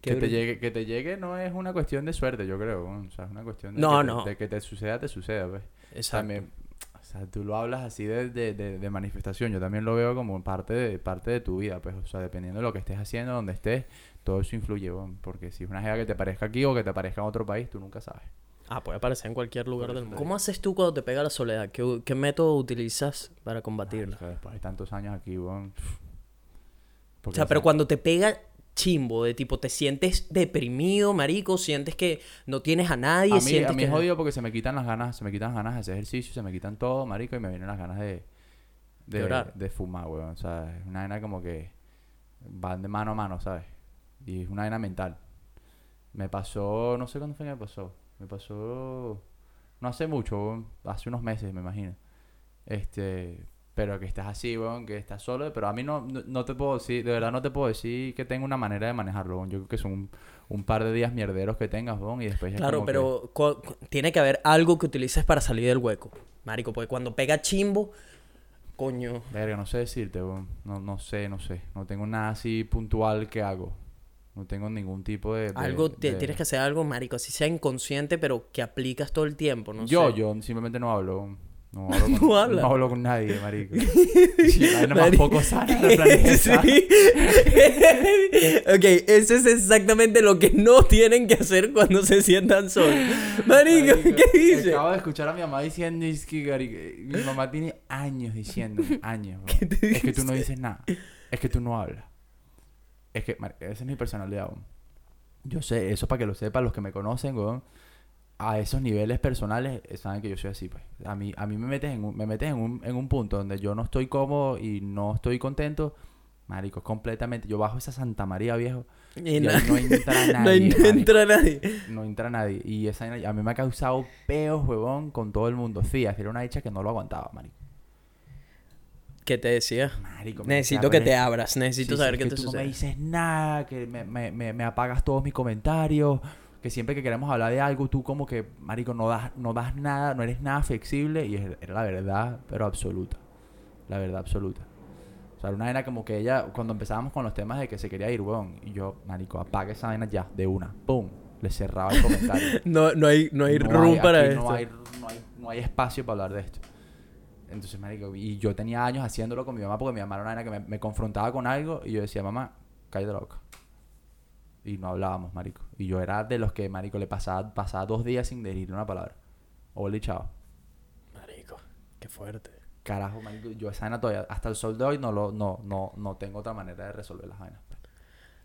Que te, llegue, que te llegue no es una cuestión de suerte, yo creo. O sea, es una cuestión de, No, que, no. Te, de que te suceda, te suceda, pues. Exacto. También, o sea, tú lo hablas así de, de, de, de manifestación. Yo también lo veo como parte de, parte de tu vida, pues. O sea, dependiendo de lo que estés haciendo, donde estés, todo eso influye, weón. Porque si es una jeva que te parezca aquí o que te parezca en otro país, tú nunca sabes. Ah, puede aparecer en cualquier lugar del mundo. ¿Cómo haces tú cuando te pega la soledad? ¿Qué, qué método utilizas para combatirla? Después de tantos años aquí, weón. O sea, pero cuando te pega chimbo, de tipo, te sientes deprimido, marico, sientes que no tienes a nadie, A mí, sientes a mí que... es jodido porque se me quitan las ganas, se me quitan las ganas de hacer ejercicio, se me quitan todo, marico, y me vienen las ganas de, de, Llorar. de fumar, weón. O sea, es una vaina como que van de mano a mano, ¿sabes? Y es una vaina mental. Me pasó, no sé cuándo fue que me pasó. Me pasó, no hace mucho, hace unos meses, me imagino. Este, pero que estás así, que estás solo. Pero a mí no, no, no te puedo decir, de verdad no te puedo decir que tengo una manera de manejarlo. Yo creo que son un, un par de días mierderos que tengas, y después Claro, que- pero tiene que haber algo que utilices para salir del hueco, marico, porque cuando pega chimbo, coño... Verga, no sé decirte. No, no sé, no sé. No tengo nada así puntual que hago. No tengo ningún tipo de... de- Algo, te- de- tienes que hacer algo, marico, así sea inconsciente, pero que aplicas todo el tiempo, ¿no? yo, sé. yo simplemente no hablo. No hablo con, No habla. no hablo con nadie, marico. Más poco sana planeta. Sí. ok, eso es exactamente lo que no tienen que hacer cuando se sientan solos. Marico, Marico, ¿qué dice? Acabo de escuchar a mi mamá diciendo es que marico, mi mamá tiene años diciendo, años. weón. ¿Qué te Es que tú no dice? dices nada. Es que tú no hablas. Es que, esa es mi personalidad, weón. Yo sé, eso para que lo sepan los que me conocen, weón. A esos niveles personales, eh, saben que yo soy así, pues. A mí, a mí me metes, en un, me metes en, un, en un punto donde yo no estoy cómodo y no estoy contento. Marico, completamente. Yo bajo esa Santa María, viejo. Y Y no, no entra no nadie, marico. entra nadie. No entra nadie. Y esa a mí me ha causado peos, huevón, con todo el mundo. Fíjate, era una hecha que no lo aguantaba, marico. ¿Qué te decía? Marico, Necesito decía, que "Pero te abras, necesito sí, sí, saber es qué que te tú no sucede. me dices nada, que me, me, me, me apagas todos mis comentarios, que siempre que queremos hablar de algo, tú como que, marico, no das, no das nada, no eres nada flexible. Y era la verdad, pero absoluta. La verdad absoluta. O sea, era una vaina como que ella, cuando empezábamos con los temas de que se quería ir, weón, y yo, marico, apaga esa vaina ya, de una. ¡Pum! Le cerraba el comentario. No, no hay, no hay No room para esto. No hay, no, hay, no hay espacio para hablar de esto. Entonces, marico, y yo tenía años haciéndolo con mi mamá porque mi mamá era una nena que me, me confrontaba con algo y yo decía, mamá, cállate la boca. Y no hablábamos, marico. Y yo era de los que, marico, le pasaba, pasaba dos días sin decirle una palabra. Hola chao. Marico, qué fuerte. Carajo, marico, yo esa vaina todavía, hasta el sol de hoy no, lo, no, no, no tengo otra manera de resolver las vainas. pues.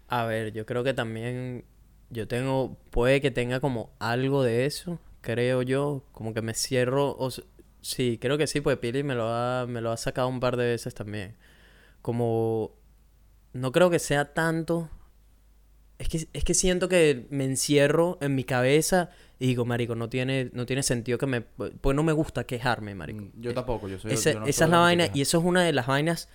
A ver, yo creo que también yo tengo, puede que tenga como algo de eso, creo yo, como que me cierro, o sí, creo que sí, pues Pili me lo ha, me lo ha sacado un par de veces también. Como, no creo que sea tanto, es que, es que siento que me encierro en mi cabeza y digo, marico, no tiene, no tiene sentido que me, pues no me gusta quejarme, marico. Mm, Yo tampoco, yo soy Esa, yo no esa es la vaina y eso es una de las vainas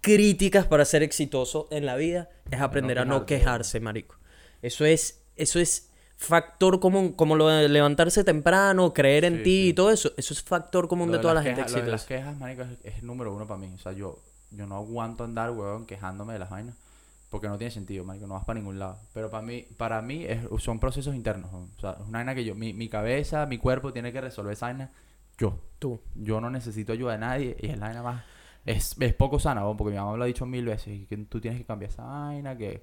críticas para ser exitoso en la vida es aprender a no quejarse, marico. Eso es eso es factor común, como lo de levantarse temprano, creer en Sí, ti sí. y todo eso, eso es factor común Lo de de toda la gente de las exitosa. quejas, marico, es, es el número uno para mí. O sea, yo, yo no aguanto andar, weón, quejándome de las vainas. Porque no tiene sentido, marico, no vas para ningún lado. Pero para mí, para mí es- son procesos internos. weón. O sea, es una vaina que yo, mi, mi cabeza, mi cuerpo tiene que resolver esa vaina yo. Tú. Yo no necesito ayuda de nadie y es la vaina más... Es, es poco sana, weón, porque mi mamá me lo ha dicho mil veces. y que tú tienes que cambiar esa vaina, que,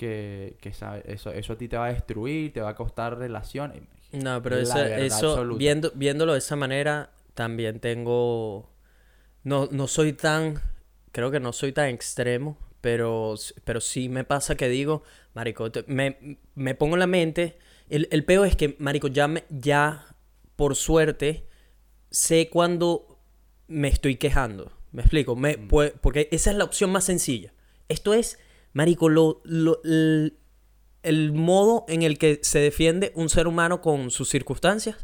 que, que eso, eso a ti te va a destruir, te va a costar relaciones. No, pero eso, absoluta. viendo, viéndolo de esa manera, también tengo. No, no soy tan. Creo que no soy tan extremo, pero, pero sí me pasa que digo, Marico, te- me, me pongo en la mente. El, el peo es que, Marico, ya, me, ya por suerte, sé cuando me estoy quejando. ¿Me explico? Me, Mm. pue- porque esa es la opción más sencilla. Esto es, Marico, lo, lo- el, el modo en el que se defiende un ser humano con sus circunstancias,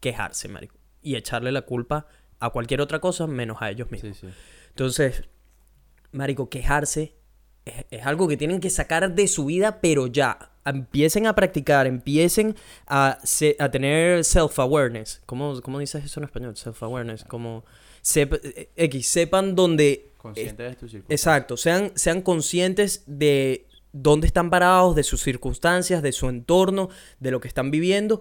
quejarse, marico. y echarle la culpa a cualquier otra cosa menos a ellos mismos. Sí, sí. Entonces, Marico, quejarse es, es algo que tienen que sacar de su vida, pero ya. Empiecen a practicar, empiecen a, se- a tener self-awareness. ¿Cómo, ¿Cómo dices eso en español? Self-awareness. Como sep- eh, X, sepan dónde Consciente de tus circunstancias. Exacto, sean, sean conscientes de dónde están parados, de sus circunstancias, de su entorno, de lo que están viviendo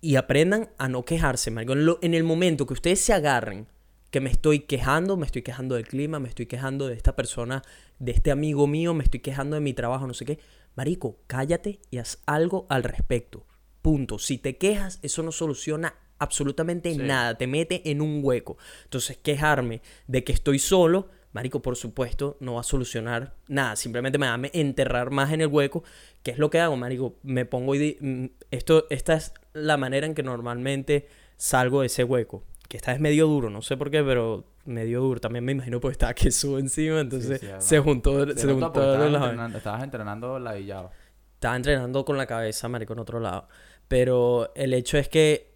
y aprendan a no quejarse, marico. En, lo- en el momento que ustedes se agarren, que me estoy quejando, me estoy quejando del clima, me estoy quejando de esta persona, de este amigo mío, me estoy quejando de mi trabajo, no sé qué. Marico, cállate y haz algo al respecto. Punto. Si te quejas, eso no soluciona absolutamente Sí. nada, te mete en un hueco. Entonces, quejarme de que estoy solo, marico, por supuesto, no va a solucionar nada. Simplemente me va a enterrar más en el hueco. ¿Qué es lo que hago, marico? Me pongo y mm, esto, esta es la manera en que normalmente salgo de ese hueco. Que esta es medio duro, no sé por qué, pero medio duro. También me imagino porque estaba queso encima, entonces sí, se juntó, Te se juntó estabas, la entrenando, estabas entrenando ladillado. Estaba entrenando con la cabeza, marico, en otro lado. Pero el hecho es que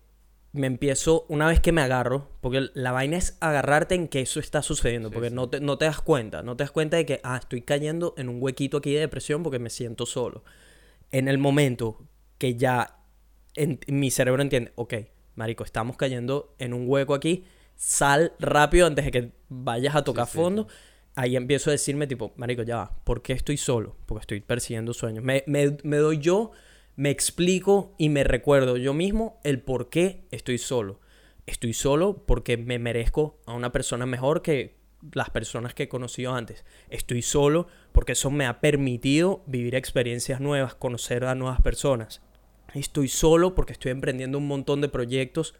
me empiezo, una vez que me agarro, porque la vaina es agarrarte en que eso está sucediendo, Sí, porque sí. No, te, no te das cuenta, no te das cuenta de que, ah, estoy cayendo en un huequito aquí de depresión porque me siento solo. En el momento que ya en, mi cerebro entiende, ok, marico, estamos cayendo en un hueco aquí, sal rápido antes de que vayas a tocar sí, fondo. Ahí empiezo a decirme, tipo, marico, ya va, ¿por qué estoy solo? Porque estoy persiguiendo sueños. Me, me- me doy yo, me explico y me recuerdo yo mismo el por qué estoy solo. Estoy solo porque me merezco a una persona mejor que las personas que he conocido antes. Estoy solo porque eso me ha permitido vivir experiencias nuevas, conocer a nuevas personas. Estoy solo porque estoy emprendiendo un montón de proyectos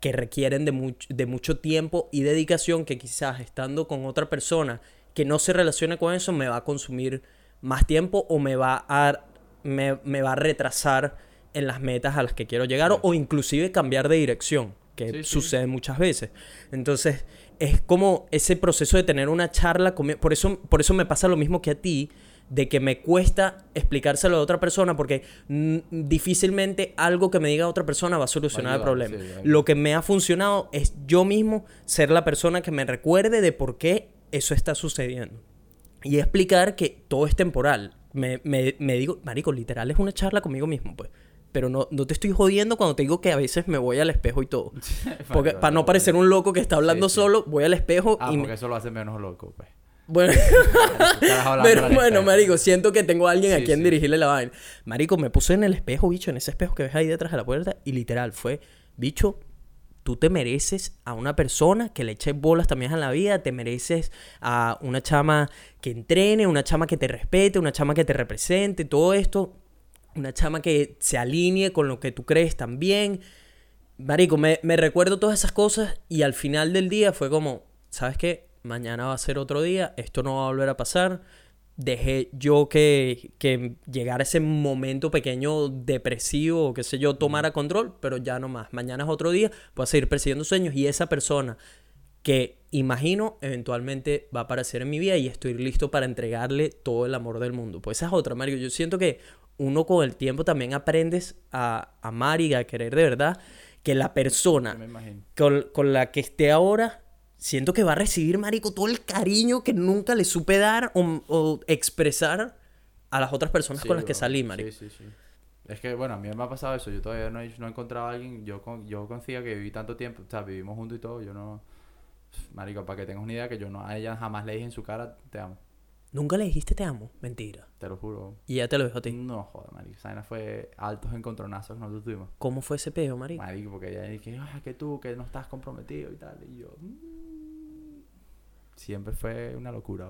que requieren de, much- de mucho tiempo y dedicación que quizás estando con otra persona que no se relacione con eso me va a consumir más tiempo o me va a, me, me va a retrasar en las metas a las que quiero llegar o, o inclusive cambiar de dirección, que Sí, sí. sucede muchas veces. Entonces, es como ese proceso de tener una charla conmigo. Por eso, por eso me pasa lo mismo que a ti, de que me cuesta explicárselo a otra persona, porque difícilmente algo que me diga otra persona va a solucionar el ayudar, problema. Lo que me ha funcionado es yo mismo ser la persona que me recuerde de por qué eso está sucediendo. Y explicar que todo es temporal. Me, me- me digo, marico, literal es una charla conmigo mismo, pues. Pero no, no te estoy jodiendo cuando te digo que a veces me voy al espejo y todo. Porque para no parecer un loco que está hablando sí. solo, voy al espejo Ah, y... porque eso lo hace menos loco, pues. Bueno, pero bueno, marico, siento que tengo a alguien a quien sí. dirigirle la vaina. Marico, me puse en el espejo, bicho, en ese espejo que ves ahí detrás de la puerta y literal fue, bicho, tú te mereces a una persona que le eche bolas también en la vida, te mereces a una chama que entrene, una chama que te respete, una chama que te represente, todo esto, una chama que se alinee con lo que tú crees también. Marico, me, me recuerdo todas esas cosas y al final del día fue como, ¿sabes qué? Mañana va a ser otro día, esto no va a volver a pasar. Dejé yo que, que llegara ese momento pequeño depresivo o qué sé yo, tomara control, pero ya no más. Mañana es otro día, voy a seguir persiguiendo sueños y esa persona que imagino eventualmente va a aparecer en mi vida y estoy listo para entregarle todo el amor del mundo. Pues esa es otra, Mario. Yo siento que uno con el tiempo también aprendes a amar y a querer de verdad que la persona con, con la que esté ahora, siento que va a recibir, marico, todo el cariño que nunca le supe dar o, o expresar a las otras personas Sí, con las que salí, marico. Sí, sí, sí. Es que, bueno, a mí me ha pasado eso. Yo todavía no he, no he encontrado a alguien. Yo, con, yo confía que viví tanto tiempo. O sea, vivimos juntos y todo. Yo no. Marico, para que tengas una idea, que yo no a ella jamás le dije en su cara, te amo. Nunca le dijiste te amo. Mentira. Te lo juro. Y ya te lo dejo a ti. No, joder, marico. Esa fue altos encontronazos que nosotros tuvimos. ¿Cómo fue ese peo, marico? Marico, porque ella dije, ah, que tú, que no estás comprometido y tal. Y yo, "Mm". Siempre fue una locura.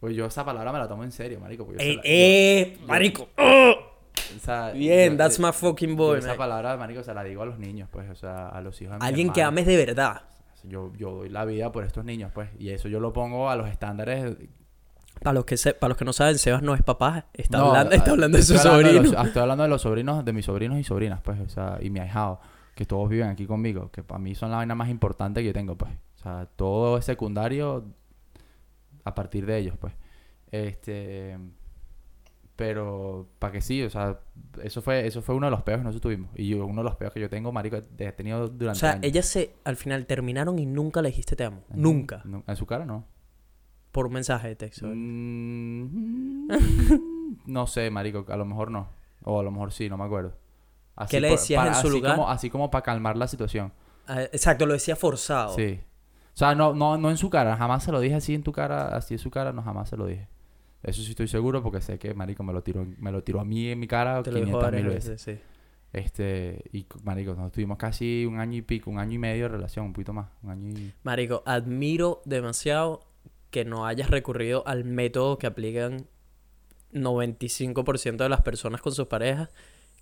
Pues yo esa palabra me la tomo en serio, marico. Yo ¡Eh, la- eh! yo- ¡Marico! o sea, Bien, yo- that's my fucking boy, esa man. palabra, marico, se la digo a los niños, pues, o sea, a los hijos de Alguien que ames de verdad. Yo, yo doy la vida por estos niños, pues, y eso yo lo pongo a los estándares. Para los que se- para los que no saben, Sebas no es papá, está, No, hablando, está ah, hablando de su estoy hablando sobrino. los- ah, estoy hablando de los sobrinos, de mis sobrinos y sobrinas, pues, o sea, y mi ahijado, que todos viven aquí conmigo, que para mí son la vaina más importante que yo tengo, pues. O sea, todo es secundario a partir de ellos, pues. Este. Pero, para que sí, o sea, eso fue, eso fue uno de los peos que nosotros tuvimos. Y yo, uno de los peos que yo tengo, marico, he tenido O durante sea, años. ellas se, al final terminaron y nunca le dijiste te amo. Nunca. Nu- En su cara, no. Por un mensaje de texto. Mm, no sé, marico, a lo mejor no. O a lo mejor sí, no me acuerdo. Así ¿Qué le por- decías para- en su así lugar? Como, así como para calmar la situación. Ah, exacto, lo decía forzado. Sí. O sea, no, no, no en su cara. Jamás se lo dije así en tu cara, así en su cara, no, jamás se lo dije. Eso sí estoy seguro porque sé que, marico, me lo tiró, me lo tiró a mí en mi cara Te lo dijo 500 varias mil veces. sí. Este, y, marico, nosotros tuvimos casi un año y pico, un año y medio de relación, un poquito más. Un año y... Marico, admiro demasiado que no hayas recurrido al método que aplican 95% de las personas con sus parejas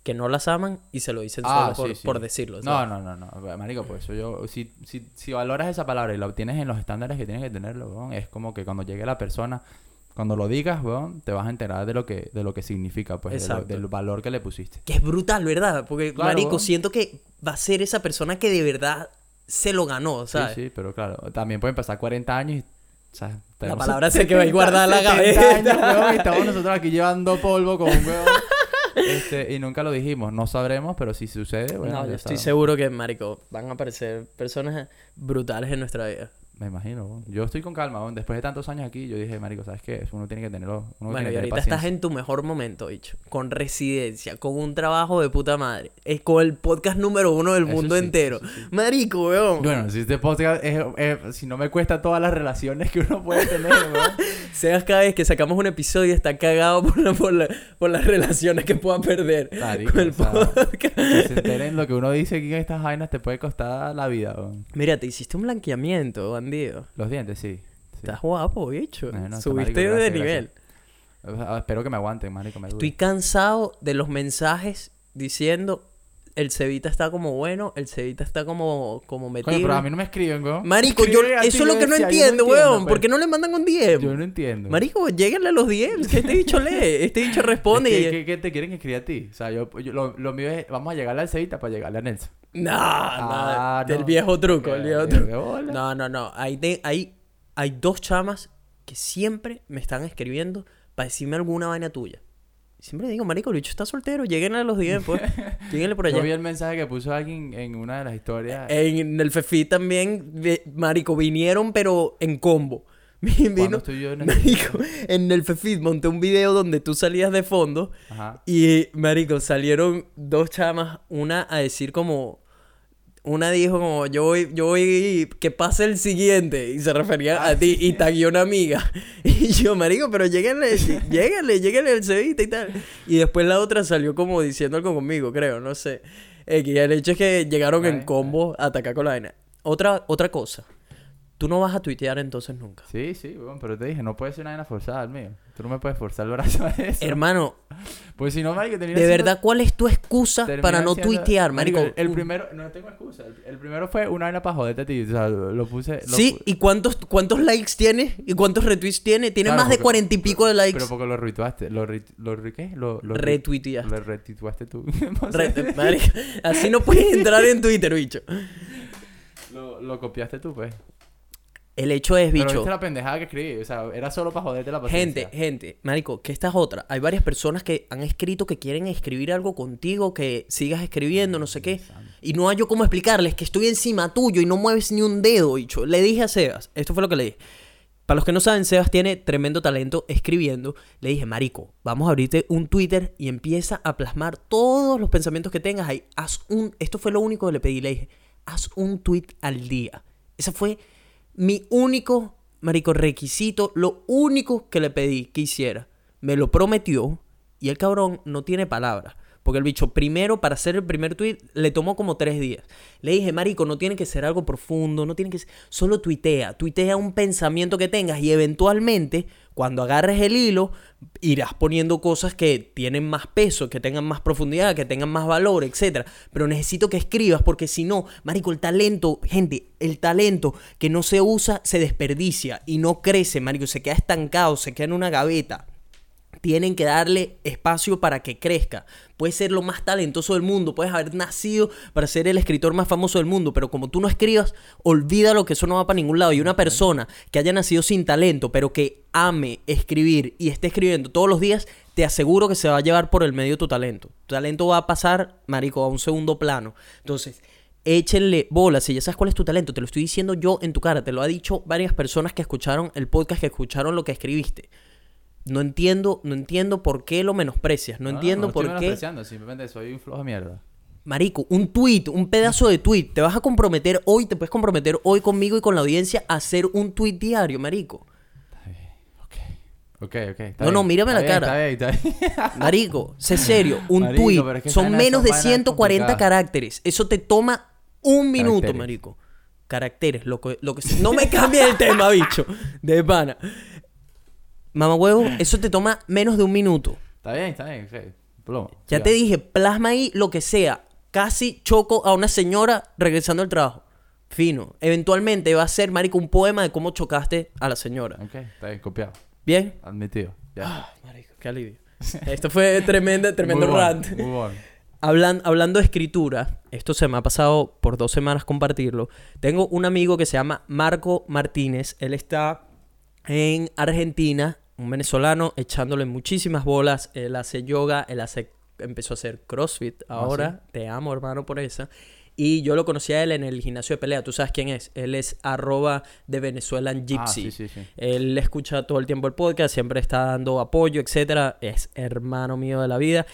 que no las aman y se lo dicen Ah, solo por, sí, sí. por decirlo. No, ¿sabes? no, no, no. Marico, pues eso yo... Si, si, si valoras esa palabra y la obtienes en los estándares que tienes que tenerlo, weón, es como que cuando llegue la persona... Cuando lo digas, weón, te vas a enterar de lo que, de lo que significa, pues, de lo- del valor que le pusiste. Que es brutal, ¿verdad? Porque, Claro. marico, siento que va a ser esa persona que de verdad se lo ganó, ¿sabes? Sí, sí, pero claro, también pueden pasar 40 años y... o sea, tenemos palabra se quedó ahí guardada en la 70 cabeza. años, weón, y estamos nosotros aquí llevando polvo con un huevo. Este, y nunca lo dijimos. No sabremos, pero si sucede, bueno, no, yo estoy sabemos. seguro que, marico, van a aparecer personas brutales en nuestra vida. Me imagino. Yo estoy con calma. Después de tantos años aquí, yo dije, marico, ¿sabes qué? Uno tiene que tenerlo. Uno Bueno, tiene y ahorita estás en tu mejor momento, bicho. Con residencia, con un trabajo de puta madre. Es con el podcast número uno del Eso mundo sí, entero. sí. Marico, weón. Bueno, si este podcast es, es- si no me cuesta todas las relaciones que uno puede tener, weón. Sebas cada vez que sacamos un episodio está cagado por, la- por, la- por las relaciones que pueda perder Marico, con el o sea, podcast. Que se enteren lo que uno dice aquí en estas vainas te puede costar la vida, weón. Mira, te hiciste un blanqueamiento, Los dientes, sí. sí. Estás guapo, bicho. No, no, está Subiste marico, de nivel. Ah, Espero que me aguanten, marico. Me Estoy cansado de los mensajes diciendo el cebita está como bueno, el cebita está como, como metido. Coño, pero a mí no me escriben, weón. Marico, yo, eso es lo que no entiendo, weón. pues. ¿Por qué no le mandan un DM? Yo no entiendo. Marico, lléguenle a los DMs, que este bicho lee, este bicho responde Es y... que, ¿qué, qué te quieren escribir a ti? O sea, yo, yo- lo, lo mío es, vamos a llegarle al Cevita para llegarle a Nelson. No, Ah, no, del no. viejo truco, el viejo truco. No, no, no, hay, de- hay, hay dos chamas que siempre me están escribiendo para decirme alguna vaina tuya. Siempre digo, marico, el bicho está soltero, lléguenle a los DMs, pues, lléguenle por Yo vi allá. el mensaje que puso alguien en una de las historias. En el Fefi también, marico, vinieron pero en combo. Vino, ¿Cuándo estoy yo en marico, el Fefit monté un video donde tú salías de fondo Ajá. Y, marico, salieron dos chamas, una a decir como... Una dijo como, yo voy, yo voy, que pase el siguiente. Y se refería a ti y taguió una amiga. Y yo, marico, pero lléguenle, lléguenle, lléguenle el cebita y tal. Y después la otra salió como diciendo algo conmigo, creo, no sé. Eh, que el hecho es que llegaron en Ay, combo a atacar con la vaina. Otra, otra cosa. Tú no vas a tuitear entonces nunca. Sí, sí, weón, pero te dije, no puede ser una vaina forzada mío. Tú no me puedes forzar el brazo a eso. Hermano, Pues si no, marico, de siendo- verdad, ¿cuál es tu excusa termina para no siendo- tuitear, marico? El, el primero, no tengo excusa. El, el primero fue una vaina para joderte a ti. O sea, lo, lo puse. lo Sí, ¿y cuántos, cuántos likes tiene? ¿Y cuántos retweets tiene? Tiene Claro, más de cuarenta y pico de likes. Pero porque lo retuaste. ¿Lo, re- lo, re- ¿Qué? Lo, lo re- Retuiteaste. Lo retuiteaste tú. No sé. Re- marica, así no puedes entrar en Twitter, bicho. Lo, lo copiaste tú, pues. El hecho es, Pero bicho. viste la pendejada que escribí. O sea, era solo para joderte la paciencia. Gente, gente, marico, que esta es otra. Hay varias personas que han escrito que quieren escribir algo contigo, que sigas escribiendo, no sé qué. Y no hay yo cómo explicarles que estoy encima tuyo y no mueves ni un dedo, bicho. Le dije a Sebas, esto fue lo que le dije. Para los que no saben, Sebas tiene tremendo talento escribiendo. Le dije, marico, vamos a abrirte un Twitter y empieza a plasmar todos los pensamientos que tengas ahí. Haz un... Esto fue lo único que le pedí. Le dije, haz un tweet al día. Ese fue mi único, marico, requisito. Lo único que le pedí que hiciera. Me lo prometió y el cabrón no tiene palabras. Porque el bicho, primero, para hacer el primer tweet, le tomó como tres días. Le dije, marico, no tiene que ser algo profundo, no tiene que ser... Solo tuitea, tuitea un pensamiento que tengas y eventualmente, cuando agarres el hilo, irás poniendo cosas que tienen más peso, que tengan más profundidad, que tengan más valor, etc. Pero necesito que escribas porque si no, marico, el talento, gente, el talento que no se usa se desperdicia y no crece, marico, se queda estancado, se queda en una gaveta. Tienen que darle espacio para que crezca. Puedes ser lo más talentoso del mundo, puedes haber nacido para ser el escritor más famoso del mundo, pero como tú no escribas, olvídalo que eso no va para ningún lado. Y una persona que haya nacido sin talento, pero que ame escribir y esté escribiendo todos los días, te aseguro que se va a llevar por el medio tu talento. Tu talento va a pasar, marico, a un segundo plano. Entonces, échenle bolas. Si ya sabes cuál es tu talento, te lo estoy diciendo yo en tu cara. Te lo ha dicho varias personas que escucharon el podcast, que escucharon lo que escribiste. No entiendo, no entiendo por qué lo menosprecias. No, entiendo estoy por qué. menospreciando, simplemente soy un flojo mierda. Marico, un tweet, un pedazo de tweet. Te vas a comprometer hoy, te puedes comprometer hoy conmigo y con la audiencia a hacer un tweet diario, marico. Ok, ok, ok. está No, no, mírame está la bien, cara. Está bien, está bien. Marico, sé serio, un Marico, tweet. pero es que son menos de vainas 140 complicadas. caracteres. Eso te toma un minuto, marico. Caracteres, lo que, lo que No me cambies el tema, bicho. De pana. Mamá huevo, eso te toma menos de un minuto. Está bien, está bien. Plomo. Ya siga. te dije, plasma ahí lo que sea. Casi choco a una señora regresando al trabajo. Fino. Eventualmente va a ser, marico, un poema de cómo chocaste a la señora. Ok, está bien, copiado. ¿Bien? Admitido. Ya. Ah, marico, qué alivio. Esto fue tremendo, tremendo Muy bueno, rant. Muy bueno. Hablan- hablando de escritura, esto se me ha pasado por dos semanas compartirlo. Tengo un amigo que se llama Marco Martínez. Él está en Argentina, un venezolano, echándole muchísimas bolas. Él hace yoga, él hace, empezó a hacer CrossFit. Ah, Ahora, te amo, hermano, por esa. Y yo lo conocí a él en el gimnasio de pelea. ¿Tú sabes quién es? Él es arroba de Venezuelan Gypsy. Ah, sí, sí, sí. Él escucha todo el tiempo el podcast, siempre está dando apoyo, etcétera. Es hermano mío de la vida.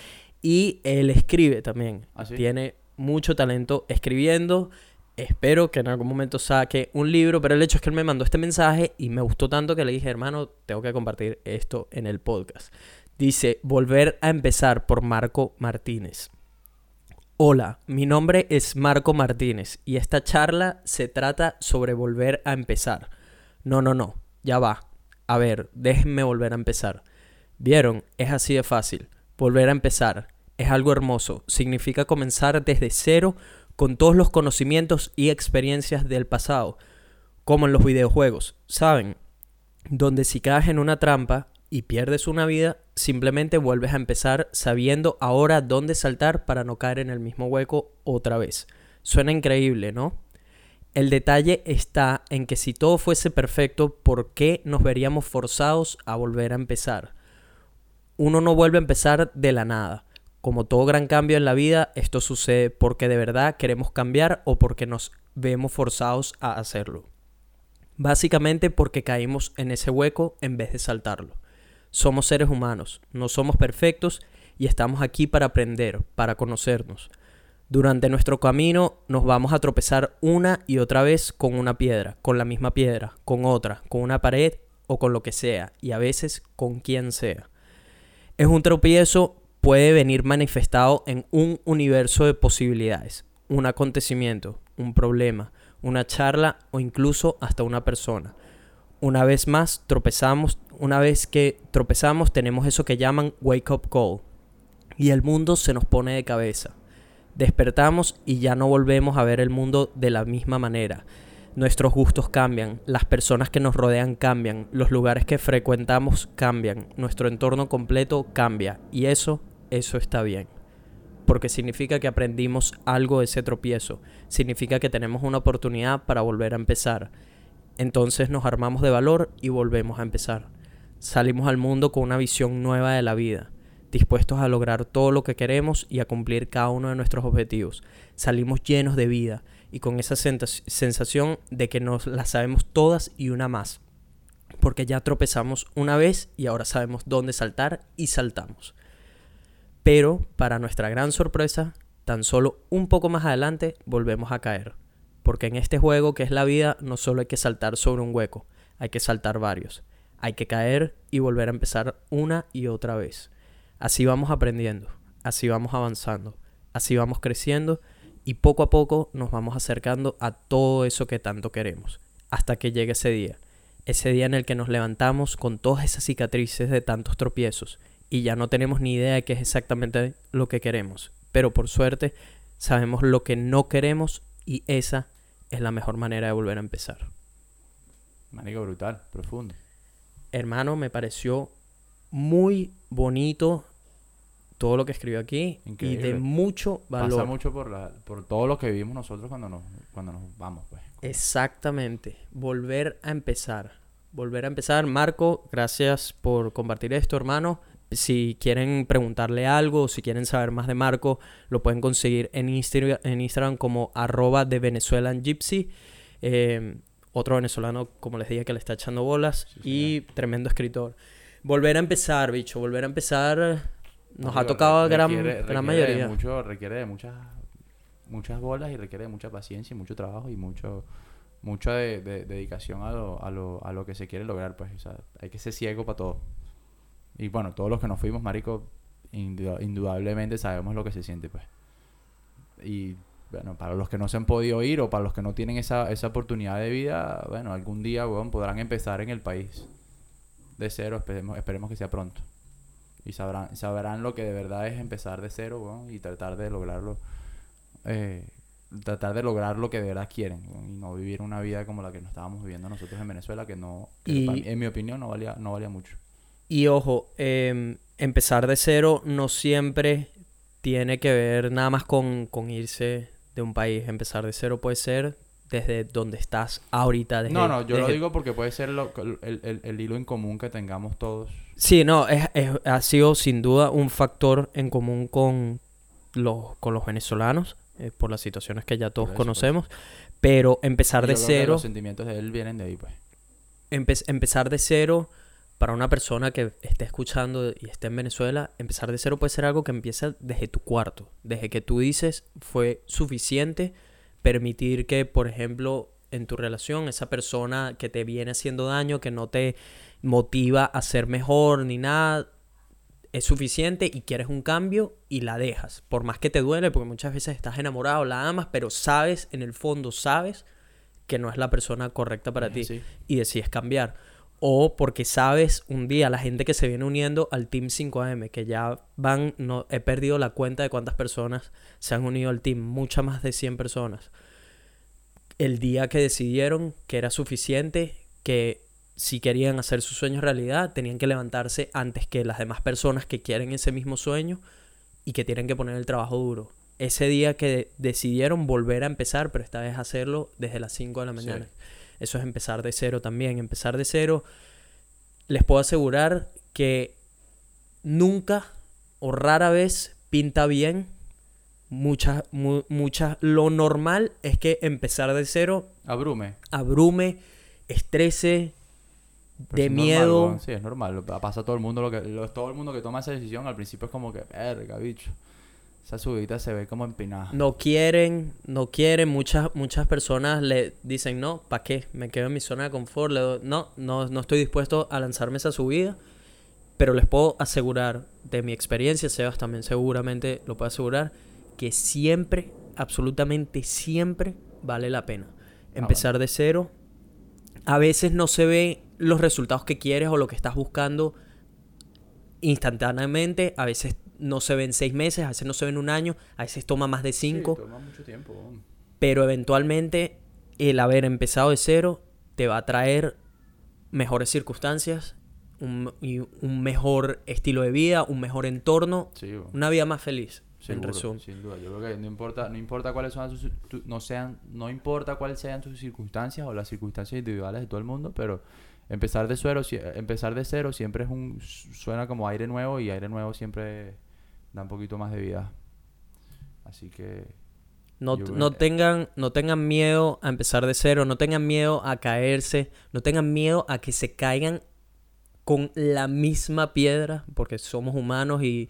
Y él escribe también. ¿Ah, sí? Tiene mucho talento escribiendo. Espero que en algún momento saque un libro, pero el hecho es que él me mandó este mensaje y me gustó tanto que le dije, hermano, tengo que compartir esto en el podcast. Dice, volver a empezar por Marco Martínez. Hola, mi nombre es Marco Martínez y esta charla se trata sobre volver a empezar. No, no, no, ya va. A ver, déjenme volver a empezar. Vieron, es así de fácil. Volver a empezar es algo hermoso. Significa comenzar desde cero con todos los conocimientos y experiencias del pasado, como en los videojuegos, ¿saben? Donde si caes en una trampa y pierdes una vida, simplemente vuelves a empezar sabiendo ahora dónde saltar para no caer en el mismo hueco otra vez. Suena increíble, ¿no? El detalle está en que si todo fuese perfecto, ¿por qué nos veríamos forzados a volver a empezar? Uno no vuelve a empezar de la nada. Como todo gran cambio en la vida, esto sucede porque de verdad queremos cambiar o porque nos vemos forzados a hacerlo. Básicamente porque caímos en ese hueco en vez de saltarlo. Somos seres humanos, no somos perfectos y estamos aquí para aprender, para conocernos. Durante nuestro camino nos vamos a tropezar una y otra vez con una piedra, con la misma piedra, con otra, con una pared o con lo que sea, y a veces con quien sea. Es un tropiezo puede venir manifestado en un universo de posibilidades, un acontecimiento, un problema, una charla o incluso hasta una persona. Una vez más tropezamos, una vez que tropezamos tenemos eso que llaman wake up call y el mundo se nos pone de cabeza. Despertamos y ya no volvemos a ver el mundo de la misma manera. Nuestros gustos cambian, las personas que nos rodean cambian, los lugares que frecuentamos cambian, nuestro entorno completo cambia y eso, eso está bien. Porque significa que aprendimos algo de ese tropiezo, significa que tenemos una oportunidad para volver a empezar. Entonces nos armamos de valor y volvemos a empezar. Salimos al mundo con una visión nueva de la vida, dispuestos a lograr todo lo que queremos y a cumplir cada uno de nuestros objetivos. Salimos llenos de vida y con esa sensación de que nos las sabemos todas y una más. Porque ya tropezamos una vez y ahora sabemos dónde saltar y saltamos. Pero, para nuestra gran sorpresa, tan solo un poco más adelante volvemos a caer. Porque en este juego que es la vida no solo hay que saltar sobre un hueco, hay que saltar varios. Hay que caer y volver a empezar una y otra vez. Así vamos aprendiendo, así vamos avanzando, así vamos creciendo y poco a poco nos vamos acercando a todo eso que tanto queremos, hasta que llegue ese día. Ese día en el que nos levantamos con todas esas cicatrices de tantos tropiezos y ya no tenemos ni idea de qué es exactamente lo que queremos. Pero por suerte sabemos lo que no queremos y esa es la mejor manera de volver a empezar. Marico, brutal, profundo. Hermano, me pareció muy bonito todo lo que escribió aquí y de Increíble. mucho valor. Pasa mucho por, la, por todo lo que vivimos nosotros cuando nos, cuando nos vamos, pues. Exactamente. Volver a empezar. Volver a empezar. Marco, gracias por compartir esto, hermano. Si quieren preguntarle algo o si quieren saber más de Marco, lo pueden conseguir en, Insta- en Instagram como arroba de Venezuelan Gypsy. Eh, otro venezolano, como les dije, que le está echando bolas. Sí, y tremendo escritor. Volver a empezar, bicho. Volver a empezar. Nos ha tocado gran, requiere- gran de mayoría. mucho, requiere de muchas, muchas bolas y requiere de mucha paciencia y mucho trabajo y mucho, mucha de, de- dedicación a lo, a, lo, a lo que se quiere lograr, pues. O sea, hay que ser ciego para todo. Y bueno, todos los que nos fuimos, marico, indu- indudablemente sabemos lo que se siente, pues. Y bueno, para los que no se han podido ir o para los que no tienen esa, esa oportunidad de vida, bueno, algún día, weón, podrán empezar en el país de cero, esperemos, esperemos que sea pronto. Y sabrán, sabrán lo que de verdad es empezar de cero, weón, y tratar de lograrlo, eh, tratar de lograr lo que de verdad quieren, y no vivir una vida como la que nos estábamos viviendo nosotros en Venezuela, que no, que Y- en mi opinión no valía, no valía mucho. Y ojo, em, empezar de cero no siempre tiene que ver nada más con, con irse de un país. Empezar de cero puede ser desde donde estás ahorita. Desde, no, no, yo lo digo porque puede ser lo- el, el- el hilo en común que tengamos todos. Sí, no, es, es- ha sido sin duda un factor en común con los, con los venezolanos, eh, por las situaciones que ya todos eso, conocemos. Pero empezar de creo que cero, Los sentimientos de él vienen de ahí, pues. empe- empezar de cero para una persona que esté escuchando y esté en Venezuela, empezar de cero puede ser algo que empieza desde tu cuarto, desde que tú dices fue suficiente permitir que, por ejemplo, en tu relación, esa persona que te viene haciendo daño, que no te motiva a ser mejor ni nada, es suficiente y quieres un cambio y la dejas. Por más que te duele, porque muchas veces estás enamorado, la amas, pero sabes, en el fondo sabes que no es la persona correcta para ti y decides cambiar. O porque sabes un día la gente que se viene uniendo al Team 5AM, que ya van, no he perdido la cuenta de cuántas personas se han unido al team, muchas más de 100 personas. El día que decidieron que era suficiente, que si querían hacer sus sueños realidad, tenían que levantarse antes que las demás personas que quieren ese mismo sueño y que tienen que poner el trabajo duro. Ese día que decidieron volver a empezar, pero esta vez hacerlo desde las 5 de la Sí. Eso es empezar de cero también. Empezar de cero, les puedo asegurar que nunca o rara vez pinta bien. Muchas, mu- muchas, lo normal es que empezar de cero Abrume. abrume, estrese, Pero de es normal, miedo. weón. Sí, es normal. lo- Pasa a todo el mundo. Lo que, lo- todo el mundo que toma esa decisión al principio es como que, verga, bicho. Esa subida se ve como empinada. no quieren, no quieren. Muchas, muchas personas le dicen, no, ¿para qué? Me quedo en mi zona de confort. Le doy- no, no, no estoy dispuesto a lanzarme esa subida. Pero les puedo asegurar, de mi experiencia, Sebas también seguramente lo puede asegurar, que siempre, absolutamente siempre, vale la pena. Empezar de cero. A veces no se ve los resultados que quieres o lo que estás buscando instantáneamente. A veces no se ven seis meses, a veces no se ven un año, a veces toma más de cinco. Sí, toma mucho tiempo. weón. Pero eventualmente el haber empezado de cero te va a traer mejores circunstancias, un, y un mejor estilo de vida, un mejor entorno, Sí, una vida más feliz, en Seguro, resumen. Sin duda. Yo creo que no importa, no importa cuáles son sus, tu- no sean, no importa cuáles sean tus circunstancias o las circunstancias individuales de todo el mundo, pero empezar de cero, si- empezar de cero siempre es un suena como aire nuevo y aire nuevo siempre da un poquito más de vida. Así que No, no tengan, no tengan miedo a empezar de cero, no tengan miedo a caerse, no tengan miedo a que se caigan con la misma piedra, porque somos humanos y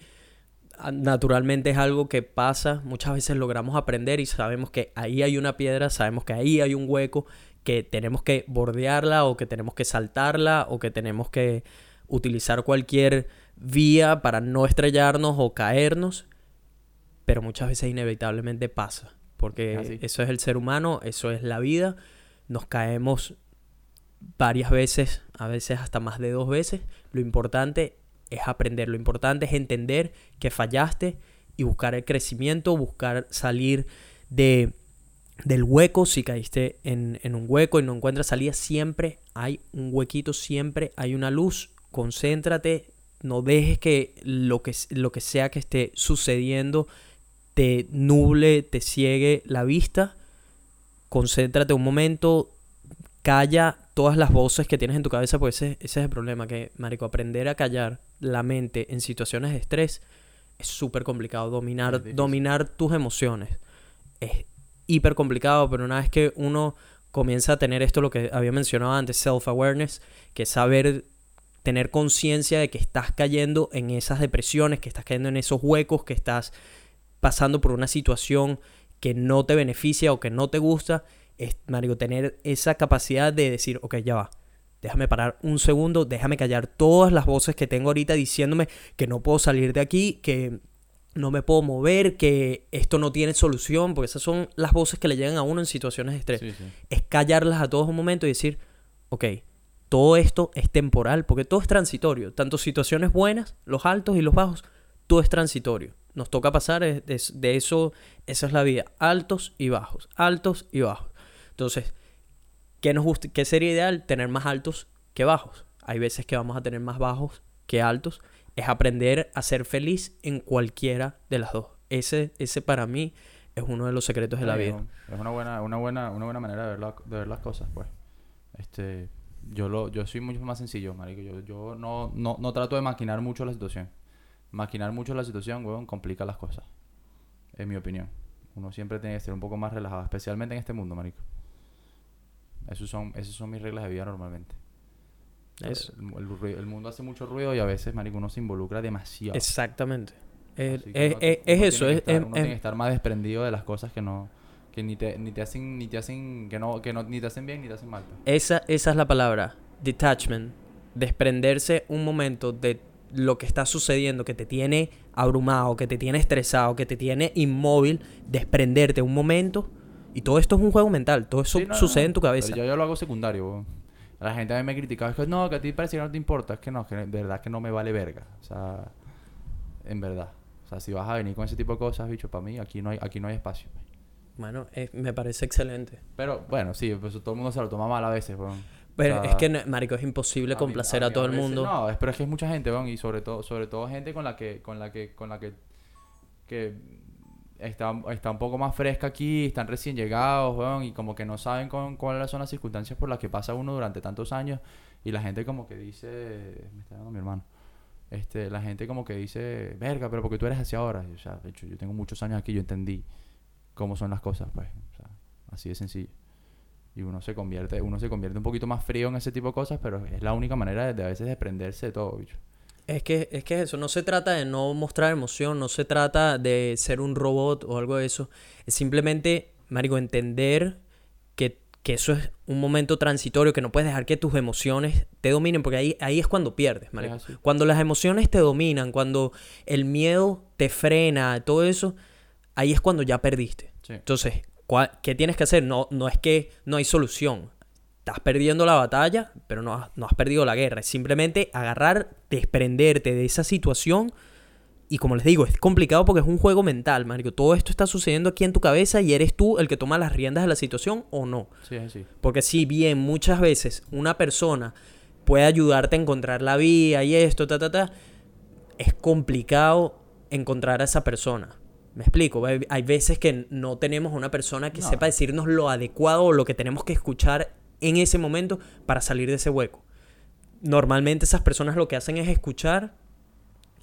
ah, naturalmente es algo que pasa. Muchas veces logramos aprender y sabemos que ahí hay una piedra, sabemos que ahí hay un hueco, que tenemos que bordearla o que tenemos que saltarla o que tenemos que utilizar cualquier vía para no estrellarnos o caernos pero muchas veces inevitablemente pasa, porque Así. eso es el ser humano, eso es la vida, nos caemos varias veces, a veces hasta más de dos veces, lo importante es aprender, lo importante es entender que fallaste y buscar el crecimiento, buscar salir de del hueco, si caíste en, en un hueco y no encuentras salida, siempre hay un huequito, siempre hay una luz, concéntrate, no dejes que lo que, lo que sea que esté sucediendo te nuble, te ciegue la vista. Concéntrate un momento, calla todas las voces que tienes en tu cabeza, pues ese, ese es el problema, que, marico, aprender a callar la mente en situaciones de estrés es súper complicado. Dominar, dominar tus emociones es hiper complicado, pero una vez que uno comienza a tener esto, lo que había mencionado antes, self-awareness, que es saber tener conciencia de que estás cayendo en esas depresiones, que estás cayendo en esos huecos, que estás pasando por una situación que no te beneficia o que no te gusta, es, marico, tener esa capacidad de decir, ok, ya va, déjame parar un segundo, déjame callar todas las voces que tengo ahorita diciéndome que no puedo salir de aquí, que no me puedo mover, que esto no tiene solución, porque esas son las voces que le llegan a uno en situaciones de estrés Sí, sí. es callarlas a todos un momento y decir, ok, todo esto es temporal, porque todo es transitorio, tanto situaciones buenas, los altos y los bajos, todo es transitorio. Nos toca pasar de, de- de eso, esa es la vida, altos y bajos, altos y bajos. Entonces, ¿qué, nos gusta, ¿qué sería ideal? Tener más altos que bajos. Hay veces que vamos a tener más bajos que altos. Es aprender a ser feliz en cualquiera de las dos. Ese, ese para mí es uno de los secretos de la vida. Es una buena, una buena, una buena manera de ver, la- de ver las cosas, pues. Este, yo lo, yo soy mucho más sencillo, marico. Yo, yo no, no, no trato de maquinar mucho la situación. Maquinar mucho la situación, weón, complica las cosas. En mi opinión. Uno siempre tiene que ser un poco más relajado, especialmente en este mundo, marico. Esos son, esas son mis reglas de vida normalmente. Eso. El, el el mundo hace mucho ruido y a veces, marico, uno se involucra demasiado. Exactamente. Que es- uno- es- uno es eso, estar- uno tiene que es- estar más desprendido de las cosas que no que ni te, ni te hacen ni te hacen que no que no ni te hacen bien ni te hacen mal. pues. esa, esa es la palabra, detachment, desprenderse un momento de lo que está sucediendo, que te tiene abrumado, que te tiene estresado, que te tiene inmóvil, desprenderte un momento. Y todo esto es un juego mental, todo eso Sí, no, no, sucede no, en tu cabeza. Pero yo, yo lo hago secundario. La gente a mí me critica, es que no, que a ti parece que no te importa, es que no, que de verdad que no me vale verga. O sea, en verdad. O sea, si vas a venir con ese tipo de cosas, bicho, para mí aquí no hay aquí no hay espacio. Bueno, eh, me parece excelente. Pero bueno, sí, pues todo el mundo se lo toma mal a veces, weón. Pero O sea, es que, marico, es imposible complacer a, mí todo el mundo. No, es, pero es que es mucha gente, weón, y sobre todo, sobre todo gente con la que, con la que, con la que, que está, está un poco más fresca aquí, están recién llegados, weón, y como que no saben con, cuáles son las circunstancias por las que pasa uno durante tantos años, y la gente como que dice, me está dando mi hermano, este, la gente como que dice, verga, pero porque tú eres así ahora, Y, o sea, de hecho, yo tengo muchos años aquí, yo entendí cómo son las cosas, pues, o sea, así de sencillo. Y uno se convierte, uno se convierte un poquito más frío en ese tipo de cosas, pero es la única manera de, de a veces desprenderse de todo, bicho. Es que, es que eso, no se trata de no mostrar emoción, no se trata de ser un robot o algo de eso. Es simplemente, marico, entender que, que eso es un momento transitorio, que no puedes dejar que tus emociones te dominen, porque ahí, ahí es cuando pierdes, marico. Cuando las emociones te dominan, cuando el miedo te frena, todo eso, ahí es cuando ya perdiste. Sí. Entonces, ¿cuál- ¿qué tienes que hacer? No, no es que no hay solución. Estás perdiendo la batalla, pero no has, no has perdido la guerra. Es simplemente agarrar, desprenderte de esa situación. Y como les digo, es complicado porque es un juego mental, marico. Todo esto está sucediendo aquí en tu cabeza y eres tú el que toma las riendas de la situación o no. Sí, así. Porque si bien muchas veces una persona puede ayudarte a encontrar la vía y esto, ta, ta, ta, es complicado encontrar a esa persona. Me explico, hay hay veces que no tenemos una persona que No. sepa decirnos lo adecuado o lo que tenemos que escuchar en ese momento para salir de ese hueco. Normalmente esas personas lo que hacen es escuchar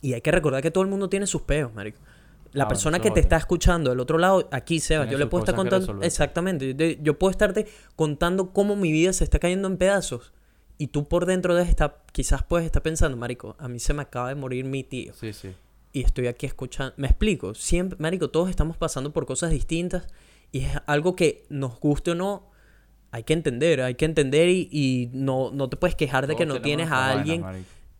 y hay que recordar que todo el mundo tiene sus peos, marico. La Ah, persona que te es está escuchando del otro lado, aquí Sebas, yo le puedo estar contando exactamente, yo, yo puedo estarte contando cómo mi vida se está cayendo en pedazos y tú por dentro de esta quizás puedes estar pensando, marico, a mí se me acaba de morir mi tío Sí, sí. Y estoy aquí escuchando. Me explico, siempre, marico, todos estamos pasando por cosas distintas y es algo que nos guste o no, hay que entender, hay que entender y, y no, no te puedes quejar de que no tienes a alguien,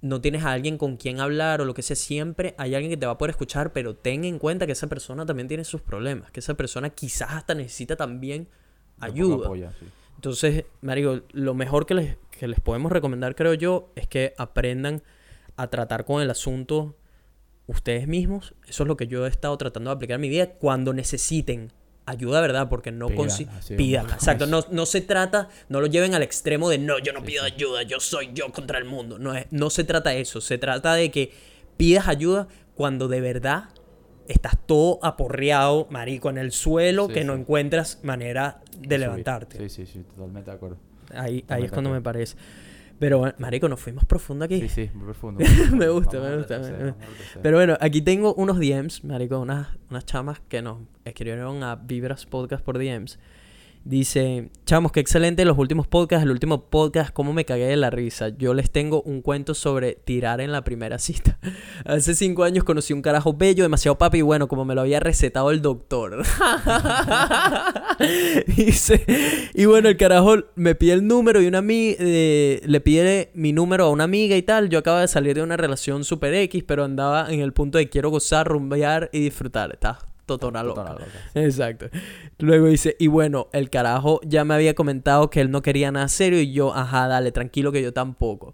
no tienes a alguien con quien hablar o lo que sea, siempre hay alguien que te va a poder escuchar, pero ten en cuenta que esa persona también tiene sus problemas, que esa persona quizás hasta necesita también ayuda. apoya, sí. Entonces, Marico, lo mejor que les, que les podemos recomendar, creo yo, es que aprendan a tratar con el asunto ustedes mismos. Eso es lo que yo he estado tratando de aplicar en mi vida. Cuando necesiten ayuda, ¿verdad? Porque no Pídala, consi- sí, pídala, vamos. exacto. No, no se trata, no lo lleven al extremo de no, yo no pido ayuda, yo soy yo contra el mundo. No, es, no se trata de eso. Se trata de que pidas ayuda cuando de verdad estás todo aporreado, marico, en el suelo, Sí, que sí. no encuentras manera de Subir. levantarte. Sí, sí, sí, totalmente de acuerdo. Ahí, ahí es cuando me parece. Pero, marico, nos fuimos profundo aquí. Sí, sí, muy profundo. Me gusta, Vamos me gusta, me gusta. Pero bueno, aquí tengo unos DMs, marico, unas, unas chamas que nos escribieron a Vibras Podcast por DMs. Dice, chamos, qué excelente los últimos podcasts, el último podcast, cómo me cagué de la risa. Yo les tengo un cuento sobre tirar en la primera cita. Hace cinco años conocí un carajo bello, demasiado papi, y bueno, como me lo había recetado el doctor. Dice, y bueno, el carajo me pide el número y una amiga, le pide mi número a una amiga y tal. Yo acaba de salir de una relación super X, pero andaba en el punto de quiero gozar, rumbear y disfrutar. Está totona loca. Totona loca. Exacto. Luego dice, y bueno, el carajo ya me había comentado que él no quería nada serio y yo, ajá, dale, tranquilo que yo tampoco.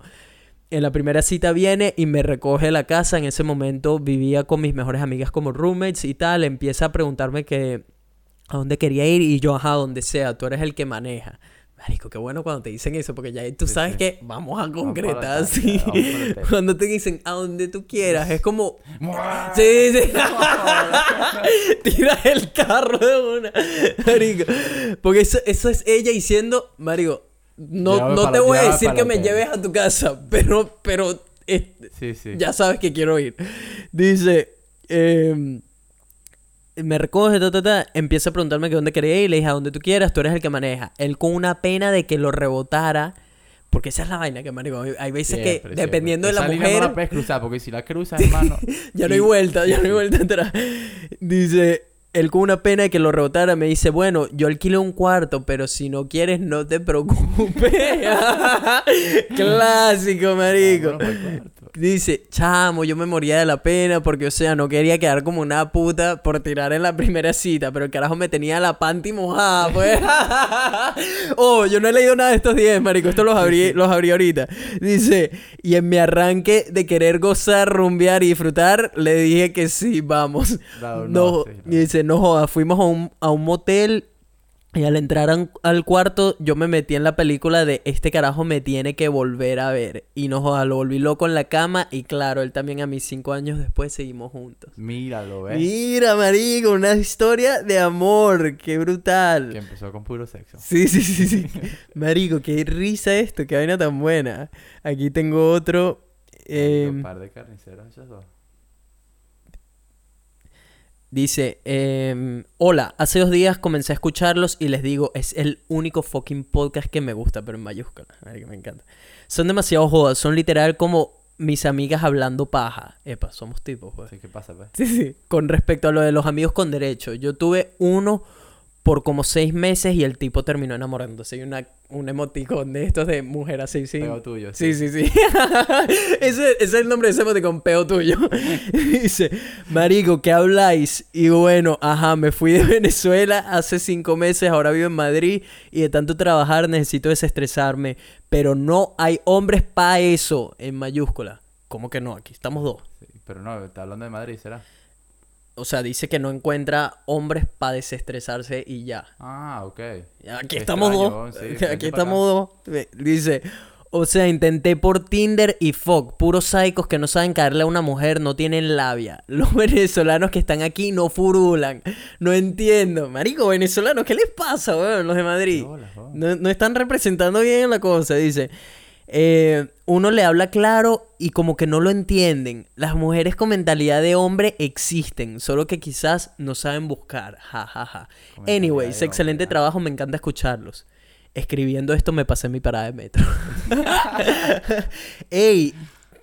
En la primera cita viene y me recoge de la casa. En ese momento vivía con mis mejores amigas como roommates y tal. Empieza a preguntarme que a dónde quería ir y yo, ajá, donde sea. Tú eres el que maneja. Marico, qué bueno cuando te dicen eso, porque ya tú sabes sí. que vamos a concretar, sí. vamos. Cuando te dicen a donde tú quieras, es como, Sí, sí. Tira el carro de una. Marico. Porque eso, eso es ella diciendo, Marico, no, Llévame no te voy a decir que me hotel". lleves a tu casa, pero, pero sí. ya sabes que quiero ir. Dice, em, me recoge, ta, ta, ta, empieza a preguntarme que dónde quería ir, le dije a donde tú quieras, tú eres el que maneja. Él con una pena de que lo rebotara, porque esa es la vaina que, marico, hay- veces que dependiendo siempre. de la Esa mujer... no la puedes cruzar, porque si la cruzas, hermano. Ya no hay vuelta, ya no hay vuelta atrás. Dice, él con una pena de que lo rebotara me dice, bueno, yo alquilé un cuarto, pero si no quieres, no te preocupes. Clásico, marico. Dice, chamo, yo me moría de la pena porque, o sea, no quería quedar como una puta por tirar en la primera cita, pero el carajo me tenía la panty mojada, pues. oh, yo no he leído nada de estos 10, marico, esto los abrí, los abrí ahorita. Dice, y en mi arranque de querer gozar, rumbear y disfrutar, le dije que sí, vamos. No, No, sí, dice, no joda, fuimos a un, a un motel y al entrar al cuarto yo me metí en la película de este carajo me tiene que volver a ver. Y no joda, lo volví loco en la cama y claro, él también a mis cinco años después seguimos juntos. Míralo, ¿ves? Mira, marico, una historia de amor, qué brutal. Que empezó con puro sexo. Sí, sí, sí, sí. Marico, qué risa esto, qué vaina tan buena. Aquí tengo otro. Eh... em, Un par de carniceros, esos dos. Dice, em, hola, hace dos días comencé a escucharlos y les digo, es el único fucking podcast que me gusta, pero en mayúsculas, marico, me encanta. Son demasiado jodas, son literal como mis amigas hablando paja. Epa, somos tipos, pues. Sí, ¿qué pasa, pues? Sí, sí. Con respecto a lo de los amigos con derecho, yo tuve uno por como seis meses y el tipo terminó enamorándose. Y una, un emoticón de estos de mujer así, sí. Peo tuyo, Sí, sí, sí. ese, ese es el nombre de ese emoticón, peo tuyo. Dice, marico, ¿qué habláis? Y bueno, ajá, me fui de Venezuela hace cinco meses, ahora vivo en Madrid y de tanto trabajar necesito desestresarme. Pero no hay hombres pa' eso, en mayúscula. ¿Cómo que no? Aquí estamos dos. Sí, Pero no, está hablando de Madrid, ¿será? O sea, dice que no encuentra hombres para desestresarse y ya. Ah, ok. Aquí Qué estamos extraño, dos. sí, Aquí estamos dos. Dice, o sea, intenté por Tinder y fuck, puros psicos que no saben caerle a una mujer, no tienen labia. Los venezolanos que están aquí no furulan. No entiendo. Marico, venezolanos, ¿qué les pasa, weón? Los de Madrid. No están representando bien la cosa, dice. Eh, uno le habla claro y como que no lo entienden. Las mujeres con mentalidad de hombre existen, solo que quizás no saben buscar. Ja, ja, ja. Anyways, excelente hombre, trabajo, me encanta escucharlos. Escribiendo esto me pasé mi parada de metro. Ey,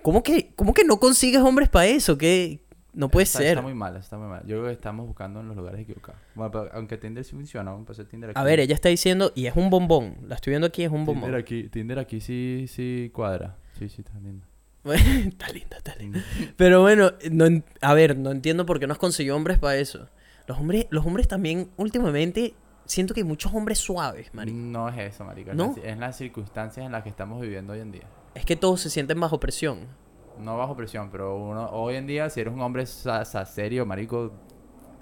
¿cómo que, ¿cómo que no consigues hombres para eso? ¿Qué? No puede está, ser. Está muy mal, está muy mal. Yo creo que estamos buscando en los lugares equivocados. Bueno, pero aunque Tinder sí funciona, vamos a pasar Tinder aquí. A ver, ella está diciendo, y es un bombón. La estoy viendo aquí, es un bombón. Tinder aquí, Tinder aquí sí, sí cuadra. Sí, sí, está lindo. está linda, está linda. Pero bueno, no a ver, no entiendo por qué no has conseguido hombres para eso. Los hombres, los hombres también, últimamente, siento que hay muchos hombres suaves, marico. No es eso, marica. ¿No? Es las circunstancias en las que estamos viviendo hoy en día. Es que todos se sienten bajo presión. No bajo presión, pero uno hoy en día, si eres un hombre serio, marico,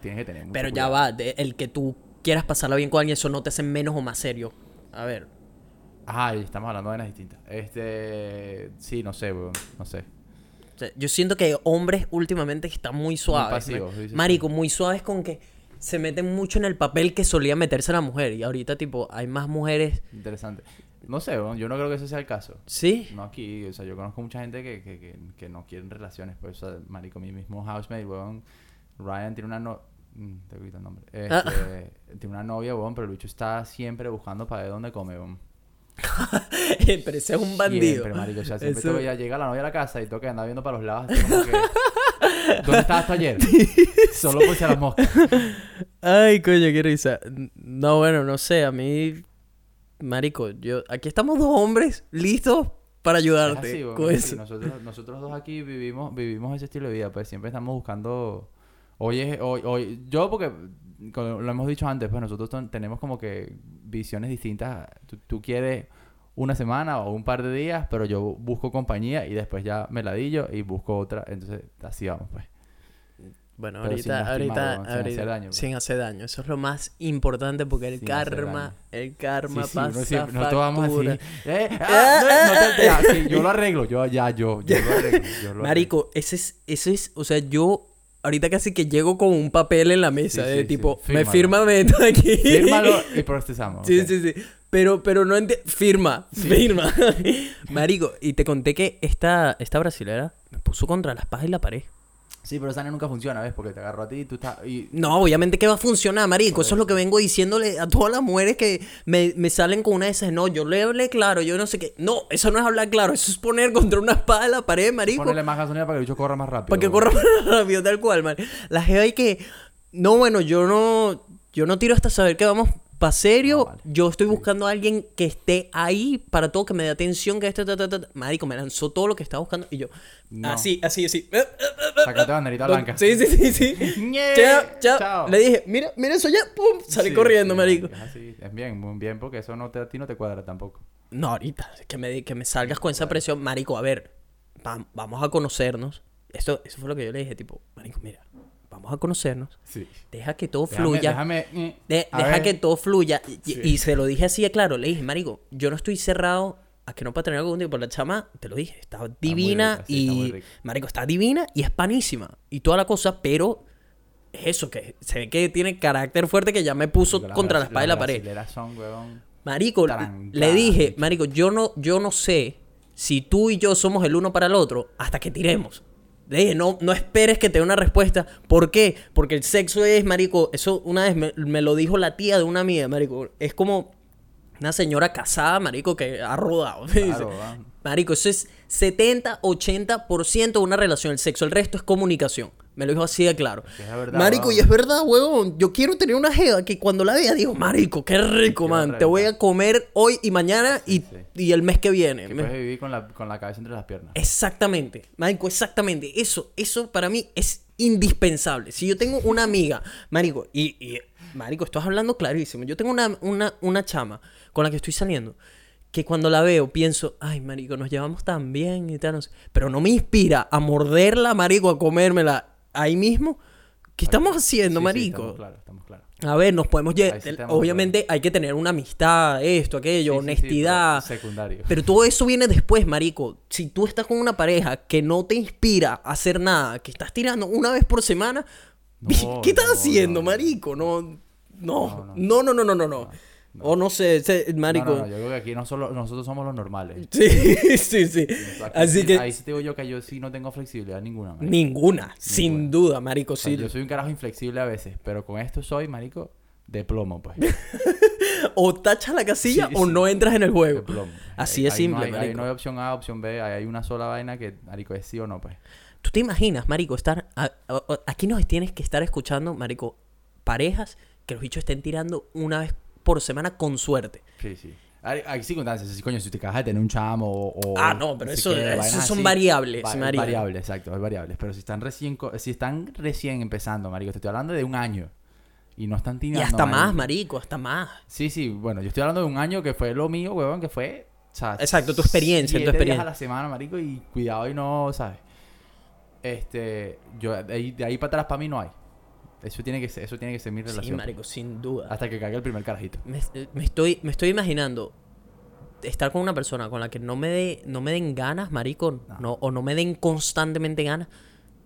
tienes que tener mucho Pero ya cuidado. va, de- el que tú quieras pasarla bien con alguien, eso no te hace menos o más serio. A ver. Ajá, y estamos hablando de vainas distintas. Este. Sí, no sé, weón. No sé. O sea, yo siento que hombres últimamente están muy suaves. pasivos, tú. Marico, muy suaves con que se meten mucho en el papel que solía meterse la mujer. Y ahorita, tipo, hay más mujeres. Interesante. No sé. Yo no creo que ese sea el caso. ¿Sí? No aquí, o sea, yo conozco mucha gente que, que, que, que no quieren relaciones, pues, o sea, marico, mi mismo housemate, weón, Ryan tiene una no... mm, Te quito el nombre. Este, Ah. Tiene una novia, weón, pero el bicho está siempre buscando para ver dónde come, weón. Pero ese es un bandido. Siempre, marico, o sea, siempre Eso- tengo que llega la novia a la casa y que andar viendo para los lados, así como que... ¿Dónde estabas tú ayer? Solo por si a las moscas. Ay, coño, qué risa. No, bueno, no sé, a mí. Marico, yo. Aquí estamos dos hombres listos para ayudarte así, con eso. Nosotros, nosotros dos aquí vivimos, vivimos ese estilo de vida, pues siempre estamos buscando. Hoy es, hoy, hoy, yo porque lo hemos dicho antes, pues nosotros tenemos como que visiones distintas. Tú, tú quieres una semana o un par de días, pero yo busco compañía y después ya me ladillo y busco otra. Entonces, así vamos, pues. Bueno, Pero sin ahorita, lastimar, ahorita, sin ahorita- hacer daño, sin hacer daño. Eso es lo más importante porque el Sin karma, el karma Sí, sí, pasa uno siempre- nosotros vamos así. Eh, ah, no, no te yo lo arreglo, yo ya, yo, yo lo arreglo. yo lo arreglo. Marico, ese es, ese es, o sea, yo ahorita casi que llego con un papel en la mesa Sí, de tipo, me firma Beto aquí. Fírmalo y procesamos. Sí, ok. sí, sí. Pero, pero no entiendo. Firma, firma. Marico, y te conté que esta, esta brasilera me puso contra la espada y la pared. Sí, pero esa vaina nunca funciona, ¿ves? Porque te agarró a ti y tú estás... Y... No, obviamente que va a funcionar, marico. Eso es lo que vengo diciéndole a todas las mujeres que me, me salen con una de esas. No, yo le hablé claro, yo no sé qué. No, eso no es hablar claro. Eso es poner contra una espada en la pared, marico. Ponerle más gasolina para que el bicho corra más rápido. Para que corra más rápido, tal cual, man. La jeva hay que. No, bueno, yo no. Yo no tiro hasta saber que vamos para serio. Vale. Yo estoy buscando a alguien que esté ahí para todo, que me dé atención, que este, ta, ta, ta. Marico, me lanzó todo lo que estaba buscando y yo. No. Así, así, así. Sacate banderita blanca. Sí, sí, sí, sí. Chao, chao, chao. Le dije, mira, mira eso ya. Pum, salí Sí, corriendo, sí, marico. Es así. Es bien, muy bien, porque eso no te, a ti no te cuadra tampoco. No, ahorita, que me, que me salgas con esa presión, marico, a ver, va- vamos a conocernos. Esto, eso fue lo que yo le dije, tipo, marico, mira, vamos a conocernos. Sí. Deja que todo Déjame, fluya. déjame... De- a deja ver. que todo fluya. Y, y- Sí. y se lo dije así de claro. Le dije, marico, yo no estoy cerrado a que no pueda tener algo contigo. Por la chama, te lo dije, está divina rica, sí, está muy y... rica. marico, está divina y es panísima. Y toda la cosa, pero... Es eso, que se ve que tiene carácter fuerte que ya me puso contra la espada y la pared. brasileras son, weón. Marico, le dije, marico, yo no, yo no sé si tú y yo somos el uno para el otro hasta que tiremos. No, no esperes que te dé una respuesta. ¿Por qué? Porque el sexo es, marico, eso una vez me, me lo dijo la tía de una amiga, marico. Es como una señora casada, marico, que ha rodado. Marico, eso es 70, 80% de una relación. El sexo, el resto es comunicación. Me lo dijo así de claro. Es verdad, marico, y es verdad, huevón. Yo quiero tener una jeva que cuando la vea digo, marico, qué rico, Qué man. rico. Te voy a comer hoy y mañana y, Sí. y el mes que viene. Que Me- puedes vivir con la, con la cabeza entre las piernas. Exactamente, marico, exactamente. Eso, eso para mí es indispensable. Si yo tengo una amiga, marico, y, y marico, estás hablando clarísimo. Yo tengo una, una, una chama con la que estoy saliendo que cuando la veo pienso, ay, marico, nos llevamos tan bien y tal, no sé. Pero no me inspira a morderla, marico, a comérmela ahí mismo. ¿Qué estamos haciendo, Sí, sí, marico? estamos claros, estamos claros. A ver, nos podemos llevar. sí Obviamente hay que tener una amistad, esto, aquello, Sí, sí, sí, honestidad. pero secundario. Pero todo eso viene después, marico. Si tú estás con una pareja que no te inspira a hacer nada, que estás tirando una vez por semana, No, ¿qué estás no, haciendo, no. marico? No, no, No, no, no, no, no, no. O no sé, ese- marico. No, no, no, yo creo que aquí no solo, nosotros somos los normales. Sí, sí, sí. Aquí Así sí- que Ahí sí te digo yo que yo sí no tengo flexibilidad ninguna, marico. ninguna, sin duda, marico. O sea, Sí. yo soy un carajo inflexible a veces, pero con esto soy, marico, de plomo, pues. O tachas la casilla Sí, o sí. no entras en el De juego. plomo. Así Ahí- es ahí simple, no hay, ahí marico. no hay opción A, opción B, ahí hay una sola vaina que, marico, es sí o no, pues. ¿Tú te imaginas, marico, estar... a- a- a- aquí nos tienes que estar escuchando, marico, parejas que los bichos estén tirando una vez por semana con suerte. Sí, sí. Hay, hay circunstancias, así, coño, si te acabas de tener un chamo o... Ah, no, pero si eso- son así, variables, va- variables, exacto, es variables. Pero si están recién, si están recién empezando, marico, te estoy hablando de un año. Y no están Y tirando, hasta más, marico, hasta más. Sí, sí, bueno, yo estoy hablando de un año que fue lo mío, huevón, que fue... O sea, Exacto, tu experiencia, tu siete días experiencia. a la semana, marico, y cuidado y no, ¿sabes? Este, yo, de ahí, de ahí para atrás para mí no hay. Eso tiene que ser, eso tiene que ser mi Sí, relación. marico, sin duda. Hasta que caiga el primer carajito. Me, me estoy, me estoy imaginando estar con una persona con la que no me dé, no me den ganas, marico, No. no, o no me den constantemente ganas,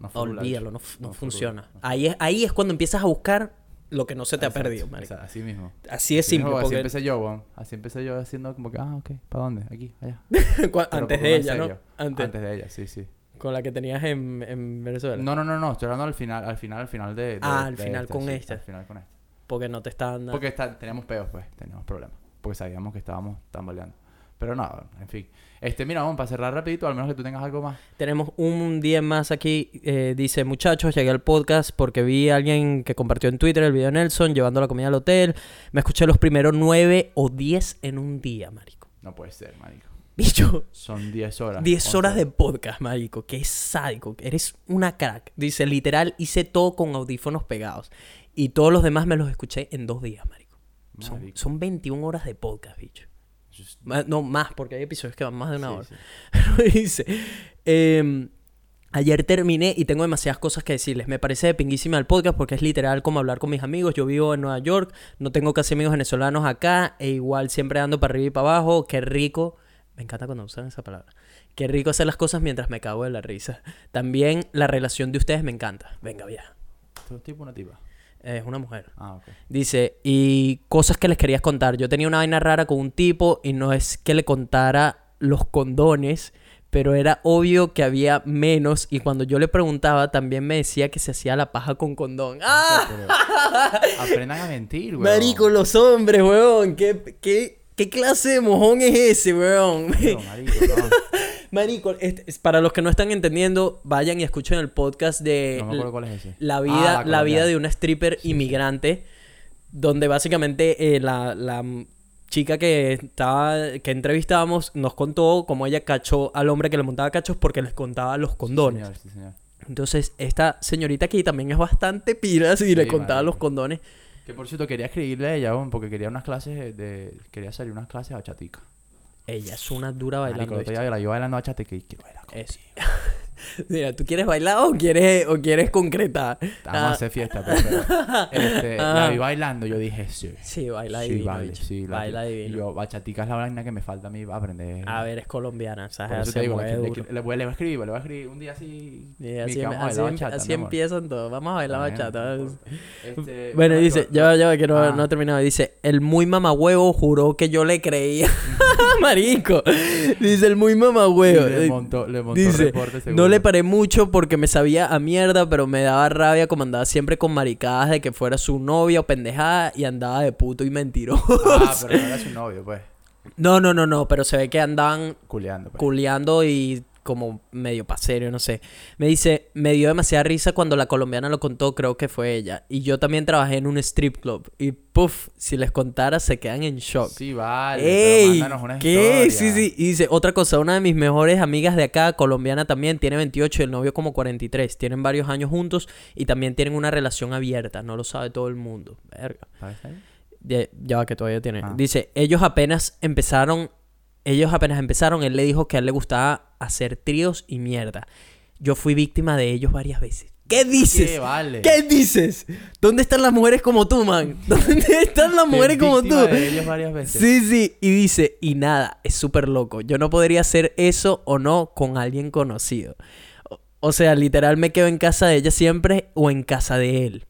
No olvídalo, no, no funciona. Ahí es, ahí es cuando empiezas a buscar lo que no se te ha perdido, marico. exacto, Así mismo. Así es Así simple, mismo, Así empecé yo, weón. Así empecé yo haciendo como que, ah, ok, ¿para dónde? Aquí, allá. antes de ella, ¿no? Antes, Antes de ella, sí, sí. Con la que tenías en, en Venezuela. No, no, no, no. Estoy hablando al final, al final, al final de. de- Ah, al de final esta, con sí, esta. Al final con esta. Porque no te estaban dando. Porque está, teníamos peos, pues. Teníamos problemas. Porque sabíamos que estábamos tambaleando. Pero no, en fin. Este, mira, vamos, para cerrar rapidito, al menos que tú tengas algo más. Tenemos un día más aquí. eh, dice, muchachos, llegué al podcast porque vi a alguien que compartió en Twitter el video de Nelson llevando la comida al hotel. Me escuché los primeros nueve o diez en un día, marico. No puede ser, marico. Bicho, Son 10 horas. 10 11 horas de podcast, marico. Qué sádico. Eres una crack. Dice, literal, hice todo con audífonos pegados. Y todos los demás me los escuché en dos días, marico. Son, Marico. son 21 horas de podcast, bicho. Just- No, más, porque hay episodios que van más de una sí, hora. sí. Dice, em, ayer terminé y tengo demasiadas cosas que decirles. Me parece de pinguísima el podcast porque es literal como hablar con mis amigos. Yo vivo en Nueva York, no tengo casi amigos venezolanos acá e igual siempre ando para arriba y para abajo. Qué rico. Me encanta cuando usan esa palabra. Qué rico hacer las cosas mientras me cago de la risa. También la relación de ustedes me encanta. Venga, vieja. ¿Tú un tipo una tipa? Es una mujer. Ah, ok. Dice, y cosas que les querías contar. Yo tenía una vaina rara con un tipo y no es que le contara los condones, pero era obvio que había menos y cuando yo le preguntaba también me decía que se hacía la paja con condón. ¡Ah! Aprendan a mentir, weón. Marico, los hombres, weón. ¿Qué, qué, qué clase de mojón es ese, weón? Pero, marico, no. Marico, este- para los que no están entendiendo, vayan y escuchen el podcast de... No me acuerdo cuál es ese. La Ah, vida, la, colombiana. vida de una stripper inmigrante, donde básicamente eh, la, la chica que estaba, que entrevistábamos nos contó cómo ella cachó al hombre que le montaba cachos porque les contaba los condones. Señor, sí, señor. Entonces, esta señorita aquí también es bastante pira y le Sí, contaba los condones. Que por cierto, quería escribirle a ella, weón, porque quería unas clases de, de- Quería salir unas clases de bachatica. Ella es una dura Marico, bailando. el otro ¿viste? día la yo bailando bachatica y quiero bailar con- Es- Mira, ¿tú quieres bailar o quieres, o quieres concretar? Vamos Ah, a hacer fiesta, pero... pero, este, La Ah. vi bailando, yo dije, sí. Sí, baila sí, divino. baile, bicho. sí, la- baila y divino. Yo, bachatica es la vaina que me falta a mí para aprender. A ver, es colombiana, ¿sabes? Eso te digo, le, duro. le- le voy, le voy a escribir, le voy a escribir un día así. Así, a así em- bachata, así empiezan todos. Vamos a bailar Bueno, bachata. Este, Bueno, dice, ya va, que no, Ah. no ha terminado. Dice, el muy mamahuevo juró que yo le creía. Marico. Dice, el muy mamahuevo. Le montó, le montó Dice, reporte seguro. no le paré mucho porque me sabía a mierda, pero me daba rabia como andaba siempre con maricadas de que fuera su novia o pendejada y andaba de puto y mentiroso. Ah, pero no era su novio, pues. No, no, no, no, pero se ve que andaban Culeando, pues. culeando y como medio paserio, no sé. Me dice, me dio demasiada risa cuando la colombiana lo contó, creo que fue ella. Y yo también trabajé en un strip club. Y puff, si les contara se quedan en shock. Sí, vale. pero ¡Ey! mándanos una ¿Qué? historia. Sí, sí. Y dice, otra cosa, una de mis mejores amigas de acá, colombiana también, tiene 28 y el novio como 43. Tienen varios años juntos y también tienen una relación abierta. No lo sabe todo el mundo. Verga. Ya, ya va que todavía tiene. Ah. Dice, ellos apenas empezaron, ellos apenas empezaron, él le dijo que a él le gustaba hacer tríos y mierda. Yo fui víctima de ellos varias veces. ¿Qué dices? ¿Qué vale? ¿Qué dices? ¿Dónde están las mujeres como tú, man? ¿Dónde están las mujeres como tú? de ellos varias veces. Sí, sí. Y dice, y nada, es súper loco. Yo no podría hacer eso o no con alguien conocido. O, o sea, literal me quedo en casa de ella siempre o en casa de él.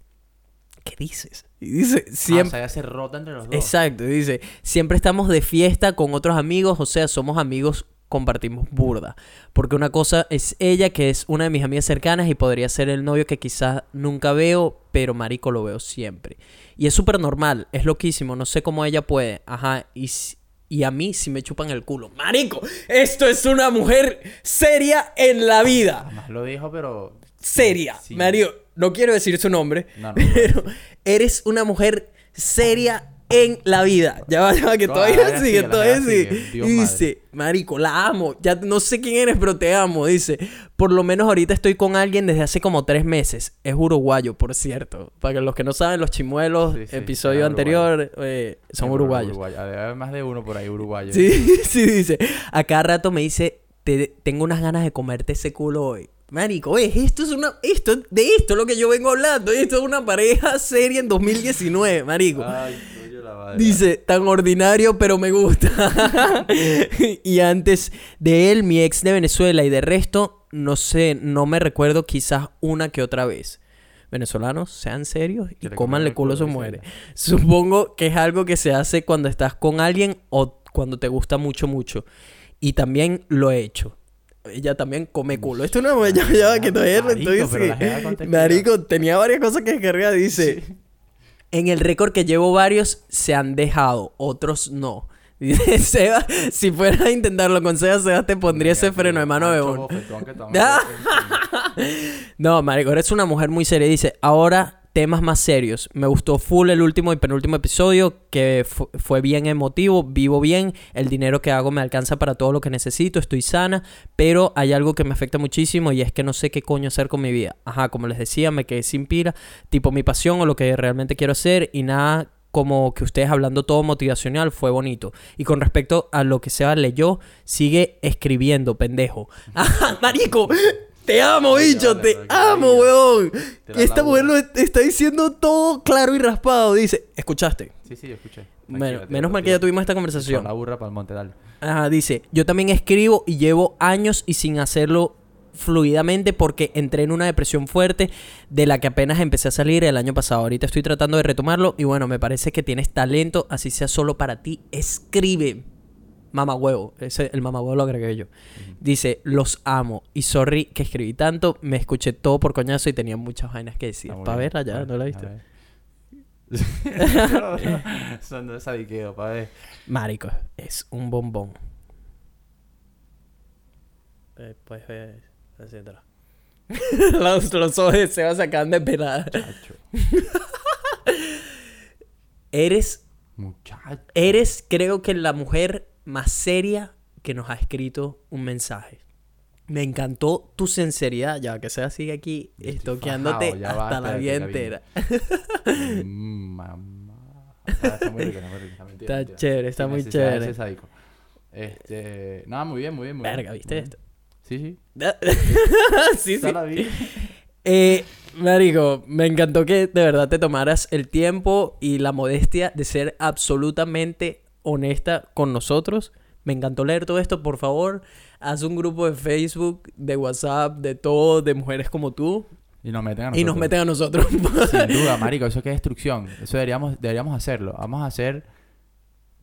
¿Qué dices? Y dice, Ah, siempre... o sea, ya se rota entre los dos. Exacto, dice, siempre estamos de fiesta con otros amigos, o sea, somos amigos, compartimos burda. Porque una cosa es ella, que es una de mis amigas cercanas, y podría ser el novio que quizás nunca veo, pero marico lo veo siempre. Y es súper normal, es loquísimo, no sé cómo ella puede, ajá, y, y a mí si me chupan el culo. Marico, esto es una mujer seria en la vida. Jamás lo dijo, pero... Seria. Sí. Mario, no quiero decir su nombre, No, no, pero eres una mujer seria en la vida. Ya va, ya va, que Todavía todavía sigue, sigue, todavía sigue. Y dice, marico, la amo. Ya no sé quién eres, pero te amo. Dice, por lo menos ahorita estoy con alguien desde hace como tres meses. Es uruguayo, por cierto. Para que los que no saben, los chimuelos, Sí, sí, episodio anterior, eh, son uruguayos. uruguayo. Debe haber más de uno por ahí uruguayo. Sí, sí, dice. A cada rato me dice, "Te- tengo unas ganas de comerte ese culo hoy. Marico, esto es una. Esto, de esto es lo que yo vengo hablando. Esto es una pareja seria en 2019, marico. Ay, coño la madre. Dice, tan ordinario, pero me gusta. y antes de él, mi ex de Venezuela y de resto, no sé, no me recuerdo quizás una que otra vez. Venezolanos, sean serios y cómanle culo a dice mujeres. Supongo que es algo que se hace cuando estás con alguien o cuando te gusta mucho, mucho. Y también lo he hecho. Ella también come culo. Esto no ya, ya, que todavía no Marico, tenía varias cosas que descargar. Dice, en el récord que llevo varios se han dejado, otros no. Dice Seba, si fuera a intentarlo con Seba, Seba te pondría ese freno de mano de No, marico, eres una mujer muy seria. Dice, ahora temas más serios. Me gustó full el último y penúltimo episodio, que fu- fue bien emotivo, vivo bien, el dinero que hago me alcanza para todo lo que necesito, estoy sana, pero hay algo que me afecta muchísimo y es que no sé qué coño hacer con mi vida. Ajá, como les decía, me quedé sin pila, tipo mi pasión o lo que realmente quiero hacer y nada como que ustedes hablando todo motivacional fue bonito. Y con respecto a lo que Seba leyó, sigue escribiendo, pendejo. ¡Ah, marico! Te amo, bicho, te amo, weón. Te Esta mujer lo está diciendo todo claro y raspado. Dice, ¿escuchaste? Sí, sí, yo escuché. Bueno, menos mal que ya tuvimos esta conversación. La burra para el monte, dale. Ajá, dice, yo también escribo y llevo años y sin hacerlo fluidamente porque entré en una depresión fuerte de la que apenas empecé a salir el año pasado. Ahorita estoy tratando de retomarlo y bueno, me parece que tienes talento, así sea solo para ti. Escribe. Mamá huevo, ese el mamá huevo lo agregué yo. Dice, los amo y sorry que escribí tanto, me escuché todo por coñazo y tenía muchas vainas que decir. Para verla ya, ¿no la a viste? Son de sadiqueo, pa' ver. Marico, es un bombón. Eh, pues, eh, etcétera. los, los ojos de Seba se acaban de pelar. Chacho. Eres, Muchacho. eres, creo que la mujer más seria que nos ha escrito un mensaje. Me encantó tu sinceridad, ya que Seba sigue aquí estoqueándote hasta la vida entera. Mm, mamá. Ah, Está muy rico, está muy rico. Está, mentira, Está mentira. chévere, está muy chévere. sádico. Este. Nada, muy bien, muy bien. Muy bien, Verga, muy ¿viste bien. esto? Sí, sí. sí, sí. la vi. Eh, Marico, me encantó que de verdad te tomaras el tiempo y la modestia de ser absolutamente honesta con nosotros. Me encantó leer todo esto. Por favor, haz un grupo de Facebook, de WhatsApp, de todo, de mujeres como tú. Y nos meten a Y nosotros. nos meten a nosotros. Sin duda, marico, eso que es destrucción. Eso deberíamos, deberíamos hacerlo. Vamos a hacer...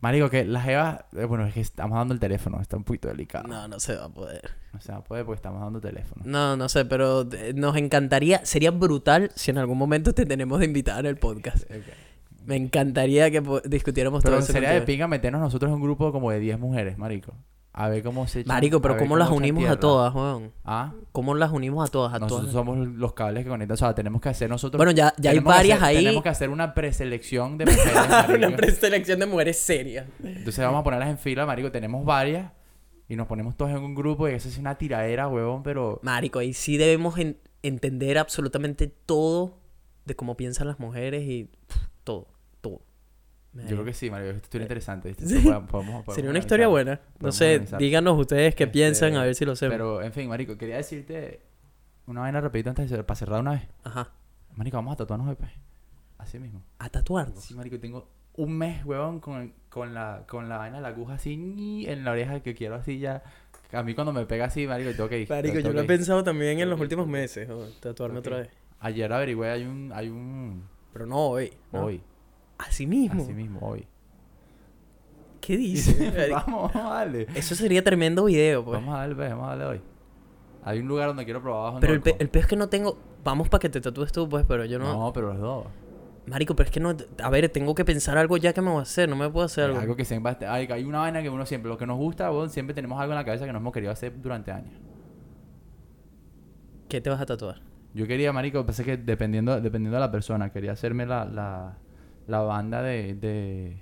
Marico, que las evas... eh, Bueno, es que estamos dando el teléfono. Está un poquito delicado. no, no se va a poder. No se va a poder porque estamos dando teléfono. No, no sé, pero eh, nos encantaría, sería brutal si en algún momento te tenemos de invitar en el podcast. Ok. Me encantaría que discutiéramos Pero todo eso. serio de pinga meternos nosotros en un grupo como de 10 mujeres, marico. A ver cómo se Marico, pero ¿cómo las unimos a todas, weón? Ah, ¿Cómo las unimos a todas? A nosotros todas. somos los cables que conectan. O sea, tenemos que hacer nosotros... Bueno, ya, ya hay varias hacer- ahí. Tenemos que hacer una preselección de mujeres. Una preselección de mujeres serias. Entonces vamos a ponerlas en fila, marico. Tenemos varias. Y nos ponemos todos en un grupo y eso es una tiradera, huevón, pero... Marico, ahí sí debemos en- entender absolutamente todo de cómo piensan las mujeres y pff, todo. Yo creo que sí, marico. Esto estuvo interesante, ¿viste? Sí. Podemos- podemos- Sería una historia buena. No sé, organizar. díganos ustedes qué Este, piensan, a ver si lo hacemos. Pero, en fin, marico, quería decirte una vaina rapidito antes de para cerrar una vez. Ajá. Marico, vamos a tatuarnos pues. Así mismo. A tatuarnos. Sí, marico, tengo un mes, huevón, con, con, la, con la vaina de la aguja así en la oreja que quiero así ya. A mí cuando me pega así, marico, tengo que ir. Marico, yo lo he pensado también en los últimos meses, ¿no? tatuarme Ok. otra vez. Ayer averigüé, hay un... Hay un Pero no hoy. ¿no? Hoy. Así mismo. Así mismo, hoy. ¿Qué dice? Vamos, vamos a darle. Eso sería tremendo video, pues. Vamos a darle, pues, vamos a darle hoy. Hay un lugar donde quiero probar abajo en Pero el, pe- el es que no tengo. Vamos para que te tatúes tú, pues, pero yo no. No, pero los dos. Marico, pero es que no. A ver, tengo que pensar algo ya que me voy a hacer. No me puedo hacer algo. Algo que siempre hay, hay una vaina que uno siempre, lo que nos gusta, weón, siempre tenemos algo en la cabeza que nos hemos querido hacer durante años. ¿Qué te vas a tatuar? Yo quería, marico, pensé que dependiendo, dependiendo de la persona, quería hacerme la, la, la banda de, de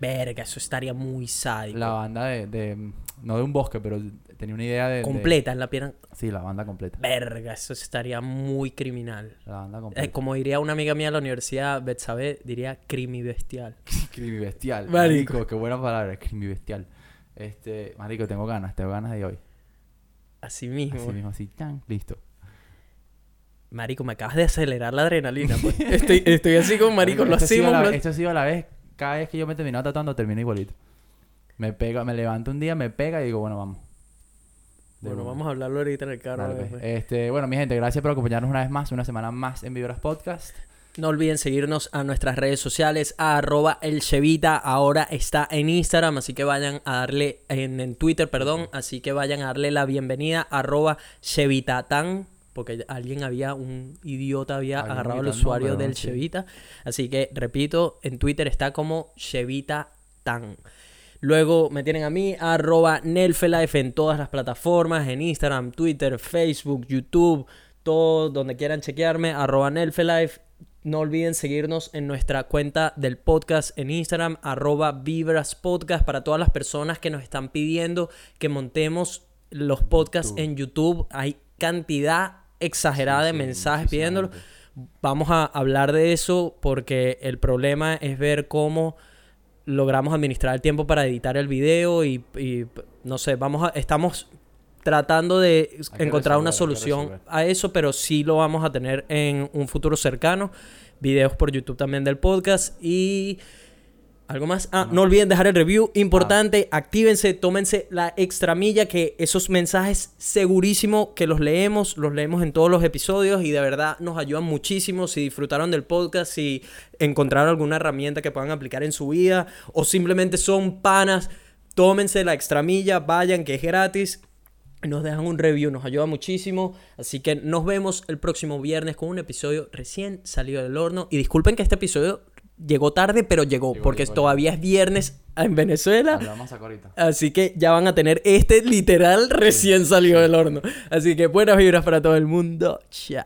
Verga, eso estaría muy sádico. la banda de, de- no de un bosque, pero tenía una idea de de- Completa en la pierna. sí, la banda completa. Verga, eso estaría muy criminal. La banda Eh, completa. como diría una amiga mía de la universidad, Betsabe, diría crimi bestial. Crimi bestial. Marico. Marico, qué buena palabra, crimi bestial. Este, marico, tengo ganas, tengo ganas de hoy. Así mismo. Así mismo, así, tan, listo. Marico, me acabas de acelerar la adrenalina. pues. Estoy, estoy así como, marico, lo hacemos. lo- Esto ha sido a la vez. Cada vez que yo me termino tatuando, termino igualito. Me pega, me levanto un día, me pega y digo, bueno, vamos. De Bueno, vamos a hablarlo ahorita en el carro. Dale, pues. pues. Este, bueno, mi gente, gracias por acompañarnos una vez más, una semana más en Vibras Podcast. No olviden seguirnos a nuestras redes sociales, a arroba el Chevita, ahora está en Instagram, así que vayan a darle, en, en Twitter, perdón, así que vayan a darle la bienvenida, arroba Chevitatan, porque alguien había, un idiota había Alguien agarrado el gritando, usuario del sí. Chevita, así que repito, en Twitter está como Chevitatan. Luego me tienen a mí, arroba Nelfelife en todas las plataformas, en Instagram, Twitter, Facebook, YouTube, todo donde quieran chequearme, arroba Nelfelife. No olviden seguirnos en nuestra cuenta del podcast en Instagram, arroba Vibras Podcast, para todas las personas que nos están pidiendo que montemos los podcasts YouTube. en YouTube. Hay cantidad exagerada Sí, de sí, mensajes pidiéndolo. Vamos a hablar de eso porque el problema es ver cómo logramos administrar el tiempo para editar el video y, y, no sé, vamos a, estamos tratando de encontrar una resolver, solución a eso, pero sí lo vamos a tener en un futuro cercano. Videos por YouTube también del podcast y algo más. Ah, no olviden dejar el review, importante, actívense, tómense la extra milla que esos mensajes segurísimo que los leemos, los leemos en todos los episodios y de verdad nos ayudan muchísimo si disfrutaron del podcast, si encontraron alguna herramienta que puedan aplicar en su vida o simplemente son panas, tómense la extra milla, vayan que es gratis. Nos dejan un review, nos ayuda muchísimo. Así que nos vemos el próximo viernes con un episodio recién salido del horno. Y disculpen que este episodio llegó tarde, pero llegó, Llegó, porque llegó, todavía es viernes en Venezuela. Lo vamos a sacar ahorita. Así que ya van a tener este literal recién salido del horno. Así que buenas vibras para todo el mundo. Chao.